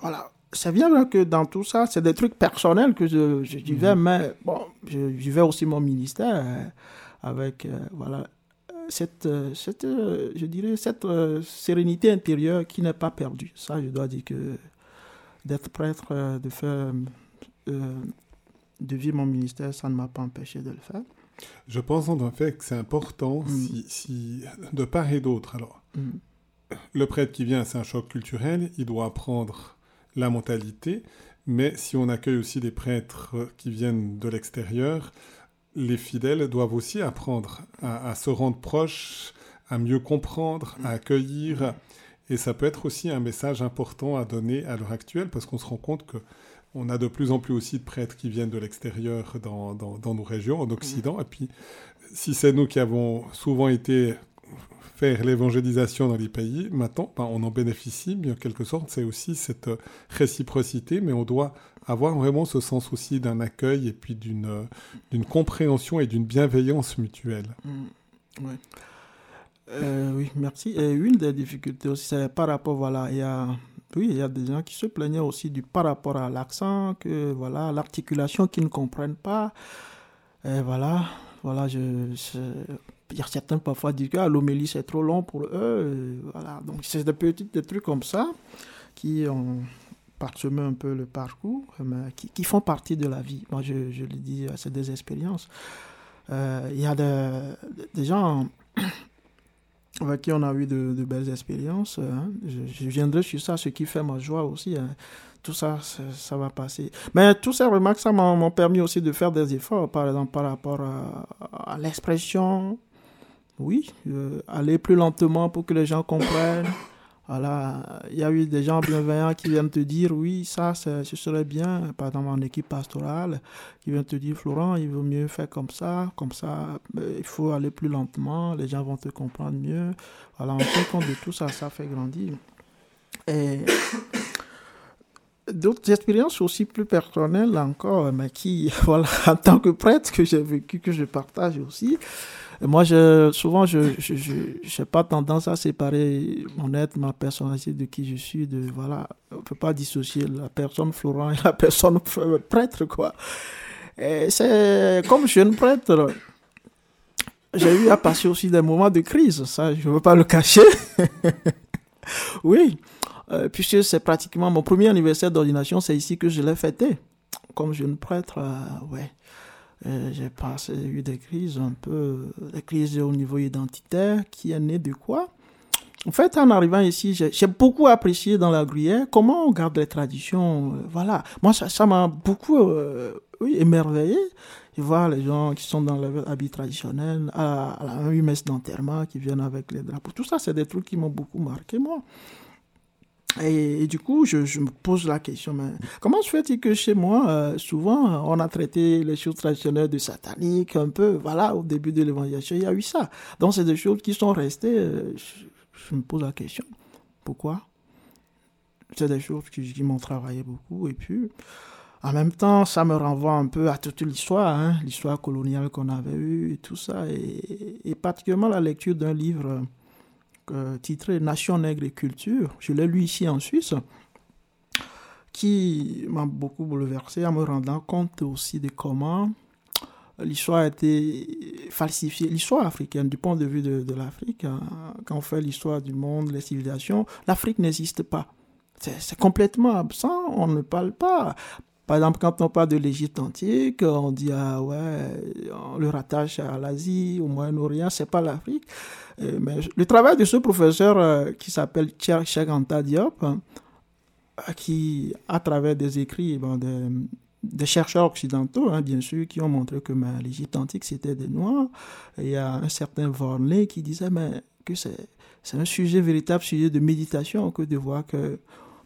voilà c'est bien que dans tout ça, c'est des trucs personnels que je, je vivais, mhm. mais bon, je vivais aussi mon ministère euh, avec, euh, voilà, cette, euh, cette je dirais, cette sérénité intérieure qui n'est pas perdue. Ça, je dois dire que d'être prêtre, de faire, de vivre mon ministère, ça ne m'a pas empêché de le faire. Je pense en fait que c'est important mm. si, si, de part et d'autre, alors, mm. le prêtre qui vient, c'est un choc culturel, il doit apprendre la mentalité, mais si on accueille aussi des prêtres qui viennent de l'extérieur, les fidèles doivent aussi apprendre à, se rendre proches, à mieux comprendre, à accueillir. Et ça peut être aussi un message important à donner à l'heure actuelle, parce qu'on se rend compte que on a de plus en plus aussi de prêtres qui viennent de l'extérieur dans, dans, nos régions, en Occident. Et puis, si c'est nous qui avons souvent été faire l'évangélisation dans les pays. Maintenant, ben, on en bénéficie, mais en quelque sorte, c'est aussi cette euh, réciprocité, mais on doit avoir vraiment ce sens aussi d'un accueil et puis d'une euh, compréhension et d'une bienveillance mutuelle. Mmh, euh, oui, merci. Et une des difficultés aussi, c'est par rapport, voilà, il y a, oui, il y a des gens qui se plaignaient aussi du par rapport à l'accent, que voilà, l'articulation qu'ils ne comprennent pas. Et voilà, voilà, il y a certains parfois disent que ah, l'homélie c'est trop long pour eux. voilà. Donc c'est des petits des trucs comme ça qui ont parsemé un peu le parcours, mais qui, qui, font partie de la vie. Moi je, je le dis, c'est des expériences. Euh, il y a des, gens avec qui on a eu de, belles expériences. Hein. Je, viendrai sur ça, ce qui fait ma joie aussi. Hein. Tout ça, ça, va passer. Mais tous ces remarques, ça m'ont permis aussi de faire des efforts, par exemple, par rapport à l'expression, oui, euh, aller plus lentement pour que les gens comprennent. Voilà, il y a eu des gens bienveillants qui viennent te dire oui, ça, ce serait bien, par exemple en équipe pastorale, qui viennent te dire Florent, il vaut mieux faire comme ça, comme ça, il faut aller plus lentement, les gens vont te comprendre mieux. Voilà, on tient compte de tout ça, ça fait grandir. Et d'autres expériences aussi plus personnelles encore, mais qui, voilà, en tant que prêtre que j'ai vécu, que je partage aussi, moi, souvent, je n'ai pas tendance à séparer mon être, ma personnalité de qui je suis. De, voilà, on ne peut pas dissocier la personne Florent et la personne prêtre, quoi. c'est comme jeune prêtre, j'ai eu à passer aussi des moments de crise, ça, je ne veux pas le cacher. oui, euh, puisque c'est pratiquement mon premier anniversaire d'ordination, c'est ici que je l'ai fêté. Comme jeune prêtre, ouais. J'ai passé, eu des crises un peu, des crises au niveau identitaire, qui est né de quoi? En fait, en arrivant ici, j'ai beaucoup apprécié dans la gruyère comment on garde les traditions. voilà. Moi, ça m'a beaucoup oui, émerveillé voir les gens qui sont dans leur habit traditionnel, à, à la messe d'enterrement, qui viennent avec les drapeaux. Tout ça, c'est des trucs qui m'ont beaucoup marqué, moi. Et, du coup, je, me pose la question, comment se fait-il que chez moi, euh, souvent, on a traité les choses traditionnelles de satanique, un peu, voilà, au début de l'évangélisation, il y a eu ça. Donc, c'est des choses qui sont restées, euh, je, me pose la question, pourquoi? C'est des choses qui, qui m'ont travaillé beaucoup, et puis, en même temps, ça me renvoie un peu à toute l'histoire, hein, l'histoire coloniale qu'on avait eue et tout ça, et, particulièrement la lecture d'un livre euh, titré Nation nègre et culture. Je l'ai lu ici en Suisse, qui m'a beaucoup bouleversé en me rendant compte aussi de comment l'histoire a été falsifiée, l'histoire africaine, du point de vue de, l'Afrique. Hein. quand on fait l'histoire du monde, les civilisations, l'Afrique n'existe pas. C'est complètement absent, on ne parle pas. Par exemple, quand on parle de l'Égypte antique, on dit, ah ouais, on le rattache à l'Asie, au Moyen-Orient, c'est pas l'Afrique. Euh, mais le travail de ce professeur euh, qui s'appelle Cheikh Anta Diop, euh, qui, à travers des écrits des, chercheurs occidentaux, hein, bien sûr, qui ont montré que ben, l'Égypte antique, c'était des Noirs. il y a un certain Vornley qui disait mais, que c'est un sujet, véritable sujet de méditation, que de voir que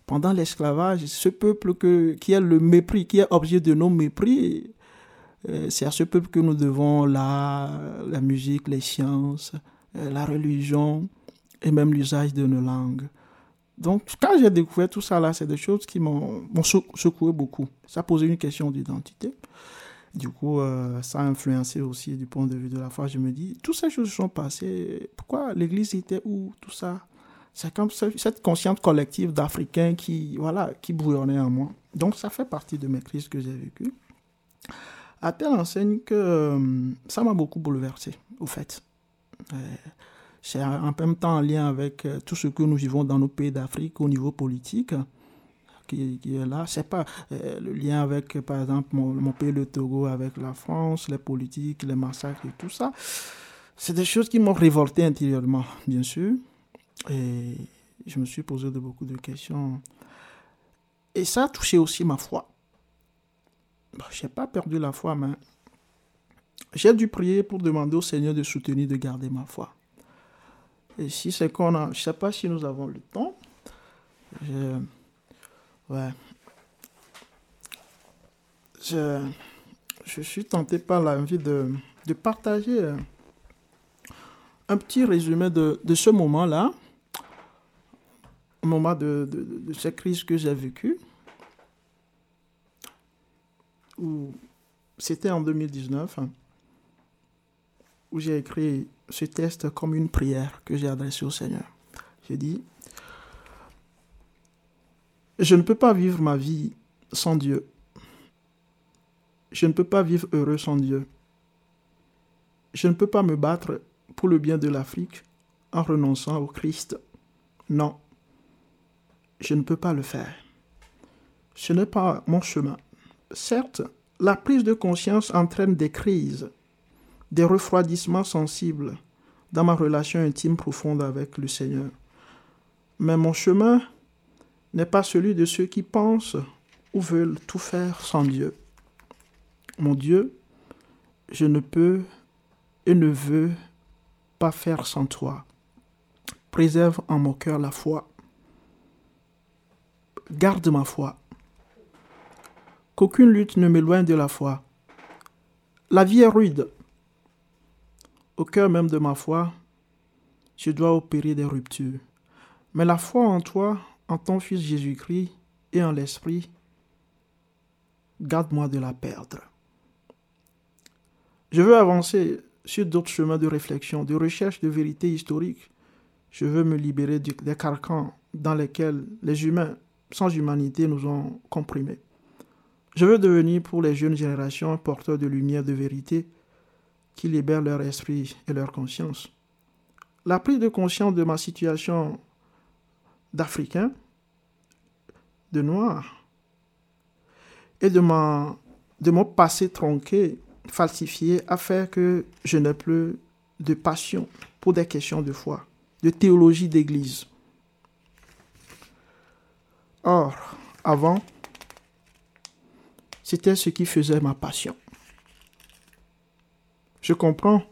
pendant l'esclavage, ce peuple que, qui est le mépris, qui est objet de nos mépris, euh, c'est à ce peuple que nous devons la, la musique, les sciences, euh, la religion et même l'usage de nos langues. Donc, quand j'ai découvert tout ça là, c'est des choses qui m'ont secoué beaucoup. Ça posait une question d'identité. Du coup, euh, ça a influencé aussi du point de vue de la foi. Je me dis, toutes ces choses sont passées. Pourquoi l'Église était où? Tout ça. C'est comme cette conscience collective d'Africains qui, voilà, qui bouillonnait en moi. Donc, ça fait partie de mes crises que j'ai vécues. À telle enseigne que euh, ça m'a beaucoup bouleversé, au fait. Euh, c'est en même temps en lien avec euh, tout ce que nous vivons dans nos pays d'Afrique au niveau politique qui, est là. C'est pas le lien avec, par exemple, mon, pays, le Togo, avec la France, les politiques, les massacres et tout ça. C'est des choses qui m'ont révolté intérieurement, bien sûr. Et je me suis posé de beaucoup de questions. Et ça a touché aussi ma foi. Je n'ai pas perdu la foi, mais j'ai dû prier pour demander au Seigneur de soutenir, de garder ma foi. Et si c'est qu'on a, je ne sais pas si nous avons le temps. Je, ouais. Je, je suis tenté par l'envie de, de partager un petit résumé de, de ce moment-là moment de, de, cette crise que j'ai vécue, où c'était en 2019, hein, où j'ai écrit ce texte comme une prière que j'ai adressée au Seigneur. J'ai dit, je ne peux pas vivre ma vie sans Dieu. Je ne peux pas vivre heureux sans Dieu. Je ne peux pas me battre pour le bien de l'Afrique en renonçant au Christ. Non, je ne peux pas le faire. Ce n'est pas mon chemin. Certes, la prise de conscience entraîne des crises, des refroidissements sensibles dans ma relation intime profonde avec le Seigneur. Mais mon chemin n'est pas celui de ceux qui pensent ou veulent tout faire sans Dieu. Mon Dieu, je ne peux et ne veux pas faire sans toi. Préserve en mon cœur la foi garde ma foi. Qu'aucune lutte ne m'éloigne de la foi. La vie est rude. Au cœur même de ma foi, je dois opérer des ruptures. Mais la foi en toi, en ton Fils Jésus-Christ et en l'Esprit, garde-moi de la perdre. Je veux avancer sur d'autres chemins de réflexion, de recherche de vérité historique. Je veux me libérer des carcans dans lesquels les humains sans humanité nous ont comprimés. Je veux devenir pour les jeunes générations un porteur de lumière de vérité qui libère leur esprit et leur conscience. La prise de conscience de ma situation d'Africain de noir et de mon passé tronqué, falsifié, a fait que je n'ai plus de passion pour des questions de foi, de théologie d'église. Or, avant, c'était ce qui faisait ma passion. Je comprends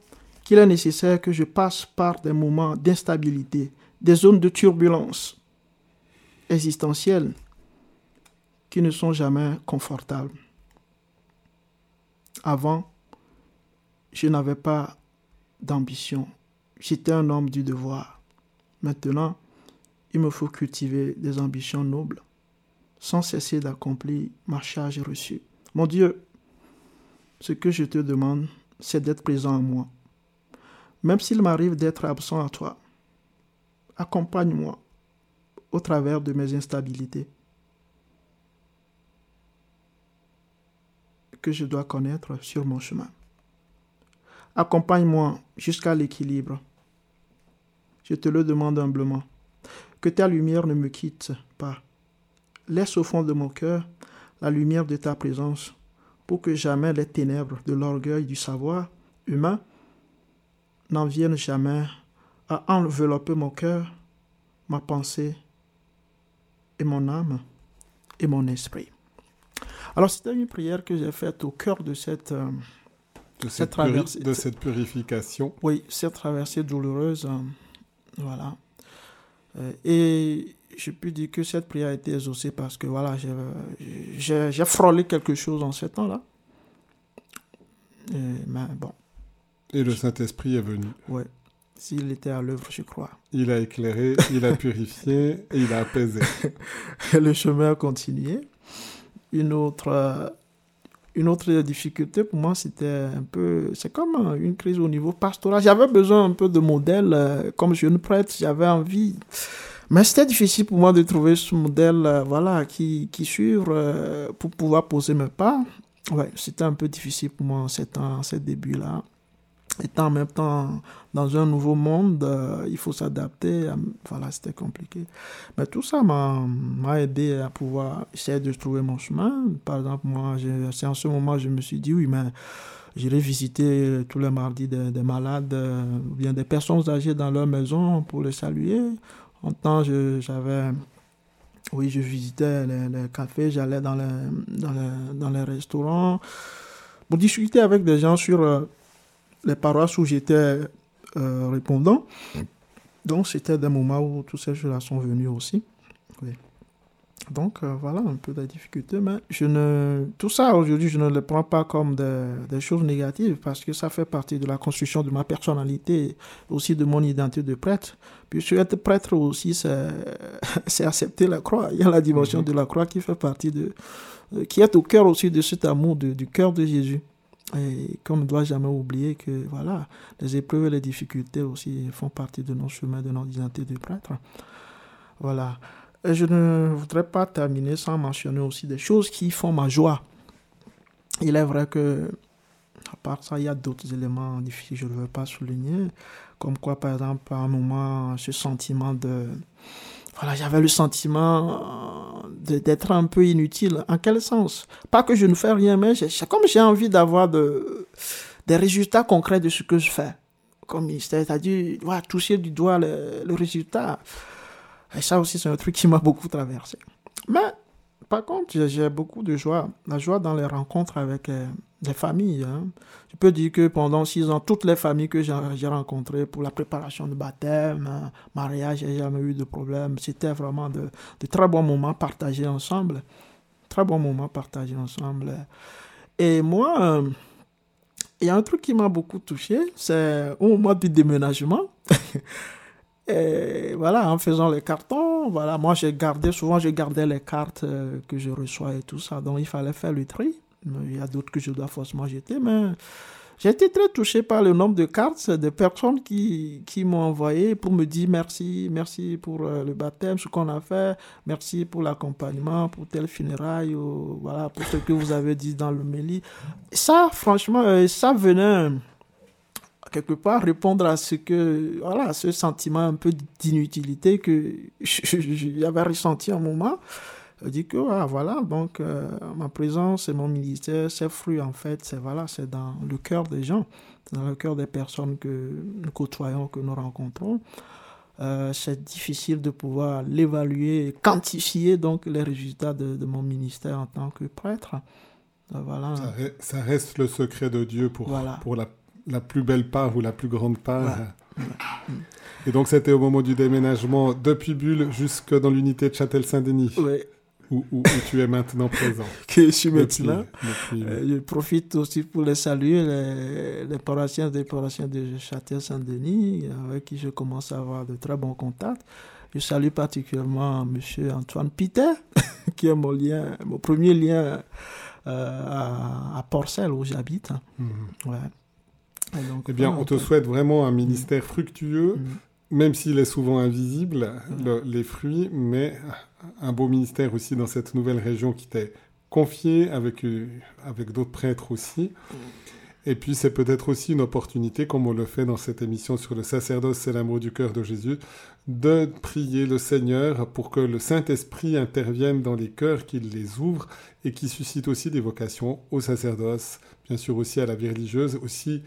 qu'il est nécessaire que je passe par des moments d'instabilité, des zones de turbulence existentielles qui ne sont jamais confortables. Avant, je n'avais pas d'ambition. J'étais un homme du devoir. Maintenant, il me faut cultiver des ambitions nobles, sans cesser d'accomplir ma charge reçue. Mon Dieu, ce que je te demande, c'est d'être présent à moi. Même s'il m'arrive d'être absent à toi, accompagne-moi au travers de mes instabilités. que je dois connaître sur mon chemin. Accompagne-moi jusqu'à l'équilibre. Je te le demande humblement. Que ta lumière ne me quitte pas. Laisse au fond de mon cœur la lumière de ta présence pour que jamais les ténèbres de l'orgueil du savoir humain n'en viennent jamais à envelopper mon cœur, ma pensée et mon âme et mon esprit. Alors c'était une prière que j'ai faite au cœur de cette, euh, de cette, traversée, de cette purification. Oui, cette traversée douloureuse. Euh, voilà. Euh, et je peux dire que cette prière a été exaucée parce que voilà, j'ai frôlé quelque chose en ce temps-là. Mais bon. Et le Saint-Esprit est venu. Oui. S'il était à l'œuvre, je crois. Il a éclairé, il a purifié et il a apaisé. le chemin a continué une autre, une autre difficulté pour moi, c'était un peu, c'est comme une crise au niveau pastoral. J'avais besoin un peu de modèle, euh, comme jeune prêtre, j'avais envie. Mais c'était difficile pour moi de trouver ce modèle, euh, voilà, qui, qui suivre euh, pour pouvoir poser mes pas. Ouais, c'était un peu difficile pour moi en ces débuts-là étant en même temps dans un nouveau monde, euh, il faut s'adapter. Voilà, c'était compliqué. Mais tout ça m'a aidé à pouvoir essayer de trouver mon chemin. Par exemple, moi, c'est en ce moment je me suis dit, oui, mais j'irai visiter tous les mardis des, malades euh, ou bien des personnes âgées dans leur maison pour les saluer. En temps, j'avais... Oui, je visitais les, cafés, j'allais dans les, dans, les, dans les restaurants pour discuter avec des gens sur euh, les paroisses où j'étais euh, répondant. Donc, c'était des moments où tous ces choses-là sont venus aussi. Donc, euh, voilà un peu la difficulté. Mais je ne, tout ça, aujourd'hui, je ne le prends pas comme des, choses négatives parce que ça fait partie de la construction de ma personnalité, aussi de mon identité de prêtre. Puisque être prêtre aussi, c'est accepter la croix. Il y a la dimension mhm. de la croix qui fait partie de. Euh, qui est au cœur aussi de cet amour du cœur de Jésus. Et qu'on ne doit jamais oublier que voilà, les épreuves et les difficultés aussi font partie de nos chemins, de notre identité de prêtre. Voilà. Et je ne voudrais pas terminer sans mentionner aussi des choses qui font ma joie. Il est vrai que, à part ça, il y a d'autres éléments difficiles, je ne veux pas souligner, comme quoi, par exemple, à un moment, ce sentiment de, voilà, j'avais le sentiment euh, d'être un peu inutile. En quel sens? Pas que je ne fais rien, mais comme j'ai envie d'avoir de, des résultats concrets de ce que je fais. Comme c'est-à-dire, toucher du doigt le, le résultat. Et ça aussi, c'est un truc qui m'a beaucoup traversé. Mais par contre, j'ai beaucoup de joie. La joie dans les rencontres avec euh, des familles. Hein. Je peux dire que pendant six ans, toutes les familles que j'ai rencontrées pour la préparation de baptême, hein, mariage, j'ai jamais eu de problème. C'était vraiment de, de, très bons moments partagés ensemble. Très bons moments partagés ensemble. Et moi, euh, il y a un truc qui m'a beaucoup touché, c'est au moment du déménagement. Voilà, en faisant les cartons, voilà, moi j'ai gardé, souvent je gardais les cartes euh, que je reçois et tout ça, donc il fallait faire le tri. Il y a d'autres que je dois forcément jeter, mais j'ai été très touché par le nombre de cartes de personnes qui, qui m'ont envoyé pour me dire merci, merci pour euh, le baptême, ce qu'on a fait, merci pour l'accompagnement, pour tel funérailles, ou, voilà, pour ce que vous avez dit dans le méli. Ça, franchement, euh, ça venait quelque part répondre à ce que voilà ce sentiment un peu d'inutilité que j'avais ressenti un moment dit que ah, voilà, donc ma présence et mon ministère, c'est fruit en fait, c'est voilà, c'est dans le cœur des gens, dans le cœur des personnes que nous côtoyons, que nous rencontrons. c'est difficile de pouvoir l'évaluer, quantifier donc les résultats de, de, mon ministère en tant que prêtre. voilà. Ça, reste le secret de Dieu pour, pour la la plus belle part ou la plus grande part. Et donc, c'était au moment du déménagement depuis Bulle jusque dans l'unité de Châtel-Saint-Denis. Où, tu es maintenant présent. que je suis maintenant. Euh, je profite aussi pour les saluer, les, les paroissiens des paroissiens de Châtel-Saint-Denis, avec qui je commence à avoir de très bons contacts. Je salue particulièrement M. Antoine Piter, qui est mon lien, mon premier lien euh, à, à Porcel, où j'habite. Mhm. Ouais eh bien, on te souhaite vraiment un ministère fructueux, mm. même s'il est souvent invisible, mm. les fruits, mais un beau ministère aussi dans cette nouvelle région qui t'est confiée avec, euh, avec d'autres prêtres aussi. Et puis, c'est peut-être aussi une opportunité, comme on le fait dans cette émission sur le sacerdoce, c'est l'amour du cœur de Jésus, de prier le Seigneur pour que le Saint-Esprit intervienne dans les cœurs, qu'il les ouvre et qui suscite aussi des vocations au sacerdoce, bien sûr aussi à la vie religieuse, aussi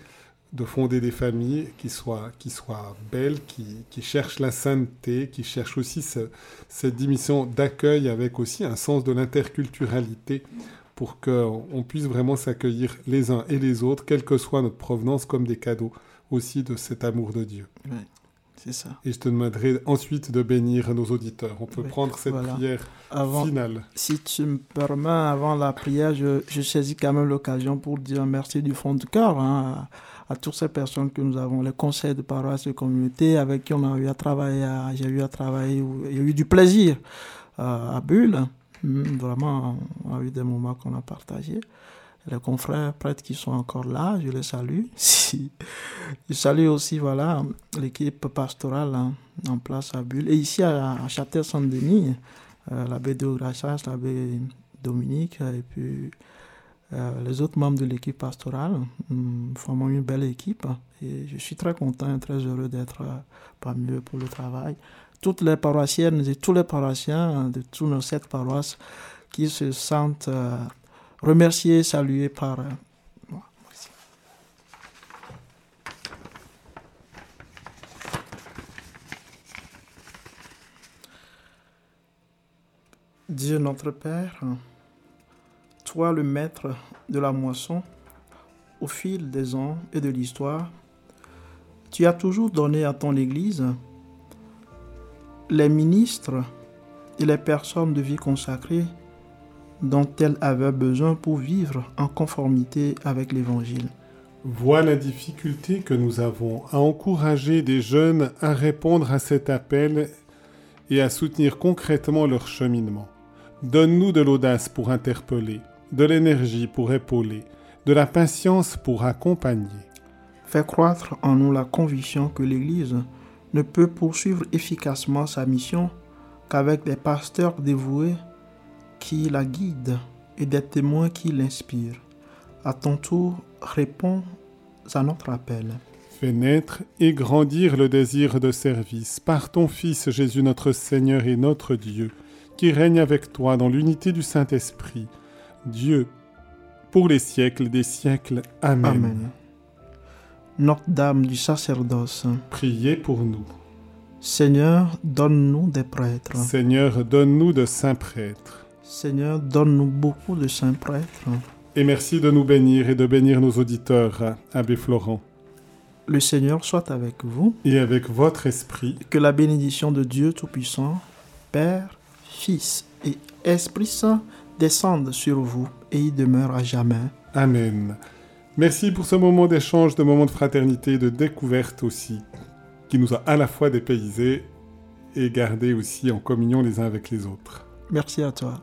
de fonder des familles qui soient, qui soient belles, qui, qui cherchent la sainteté, qui cherchent aussi cette dimension d'accueil avec aussi un sens de l'interculturalité pour qu'on puisse vraiment s'accueillir les uns et les autres, quelle que soit notre provenance, comme des cadeaux aussi de cet amour de Dieu. Oui, c'est ça. Et je te demanderai ensuite de bénir nos auditeurs. On peut prendre cette prière finale. Si tu me permets, avant la prière, je, je saisis quand même l'occasion pour dire merci du fond du cœur. Hein, à toutes ces personnes que nous avons, les conseils de paroisse de communauté avec qui on a eu à travailler, j'ai eu à travailler, a eu du plaisir euh, à Bulle. Hmm, vraiment, on a eu des moments qu'on a partagés. Les confrères prêtres qui sont encore là, je les salue. je salue aussi voilà, l'équipe pastorale hein, en place à Bulle. Et ici à, Châtel-Saint-Denis, euh, l'abbé de Grachas, l'abbé Dominique, et puis les autres membres de l'équipe pastorale hum, formons une belle équipe et je suis très content et très heureux d'être euh, parmi eux pour le travail. Toutes les paroissiennes et tous les paroissiens de toutes nos sept paroisses qui se sentent euh, remerciés, salués par moi. Merci. Dieu notre Père, toi le maître de la moisson, au fil des ans et de l'histoire, tu as toujours donné à ton Église les ministres et les personnes de vie consacrée dont elle avait besoin pour vivre en conformité avec l'Évangile. Vois la difficulté que nous avons à encourager des jeunes à répondre à cet appel et à soutenir concrètement leur cheminement. Donne-nous de l'audace pour interpeller, de l'énergie pour épauler, de la patience pour accompagner. Fais croître en nous la conviction que l'Église ne peut poursuivre efficacement sa mission qu'avec des pasteurs dévoués qui la guident et des témoins qui l'inspirent. À ton tour, réponds à notre appel. Fais naître et grandir le désir de service par ton Fils Jésus notre Seigneur et notre Dieu, qui règne avec toi dans l'unité du Saint-Esprit Dieu, pour les siècles des siècles. Amen. Notre-Dame du sacerdoce, priez pour nous. Seigneur, donne-nous des prêtres. Seigneur, donne-nous de saints prêtres. Seigneur, donne-nous beaucoup de saints prêtres. Et merci de nous bénir et de bénir nos auditeurs, Abbé Florent. Le Seigneur soit avec vous. Et avec votre esprit. Que la bénédiction de Dieu Tout-Puissant, Père, Fils et Esprit Saint descende sur vous et y demeure à jamais. Amen. Merci pour ce moment d'échange, de moment de fraternité, de découverte aussi, qui nous a à la fois dépaysés et gardés aussi en communion les uns avec les autres. Merci à toi.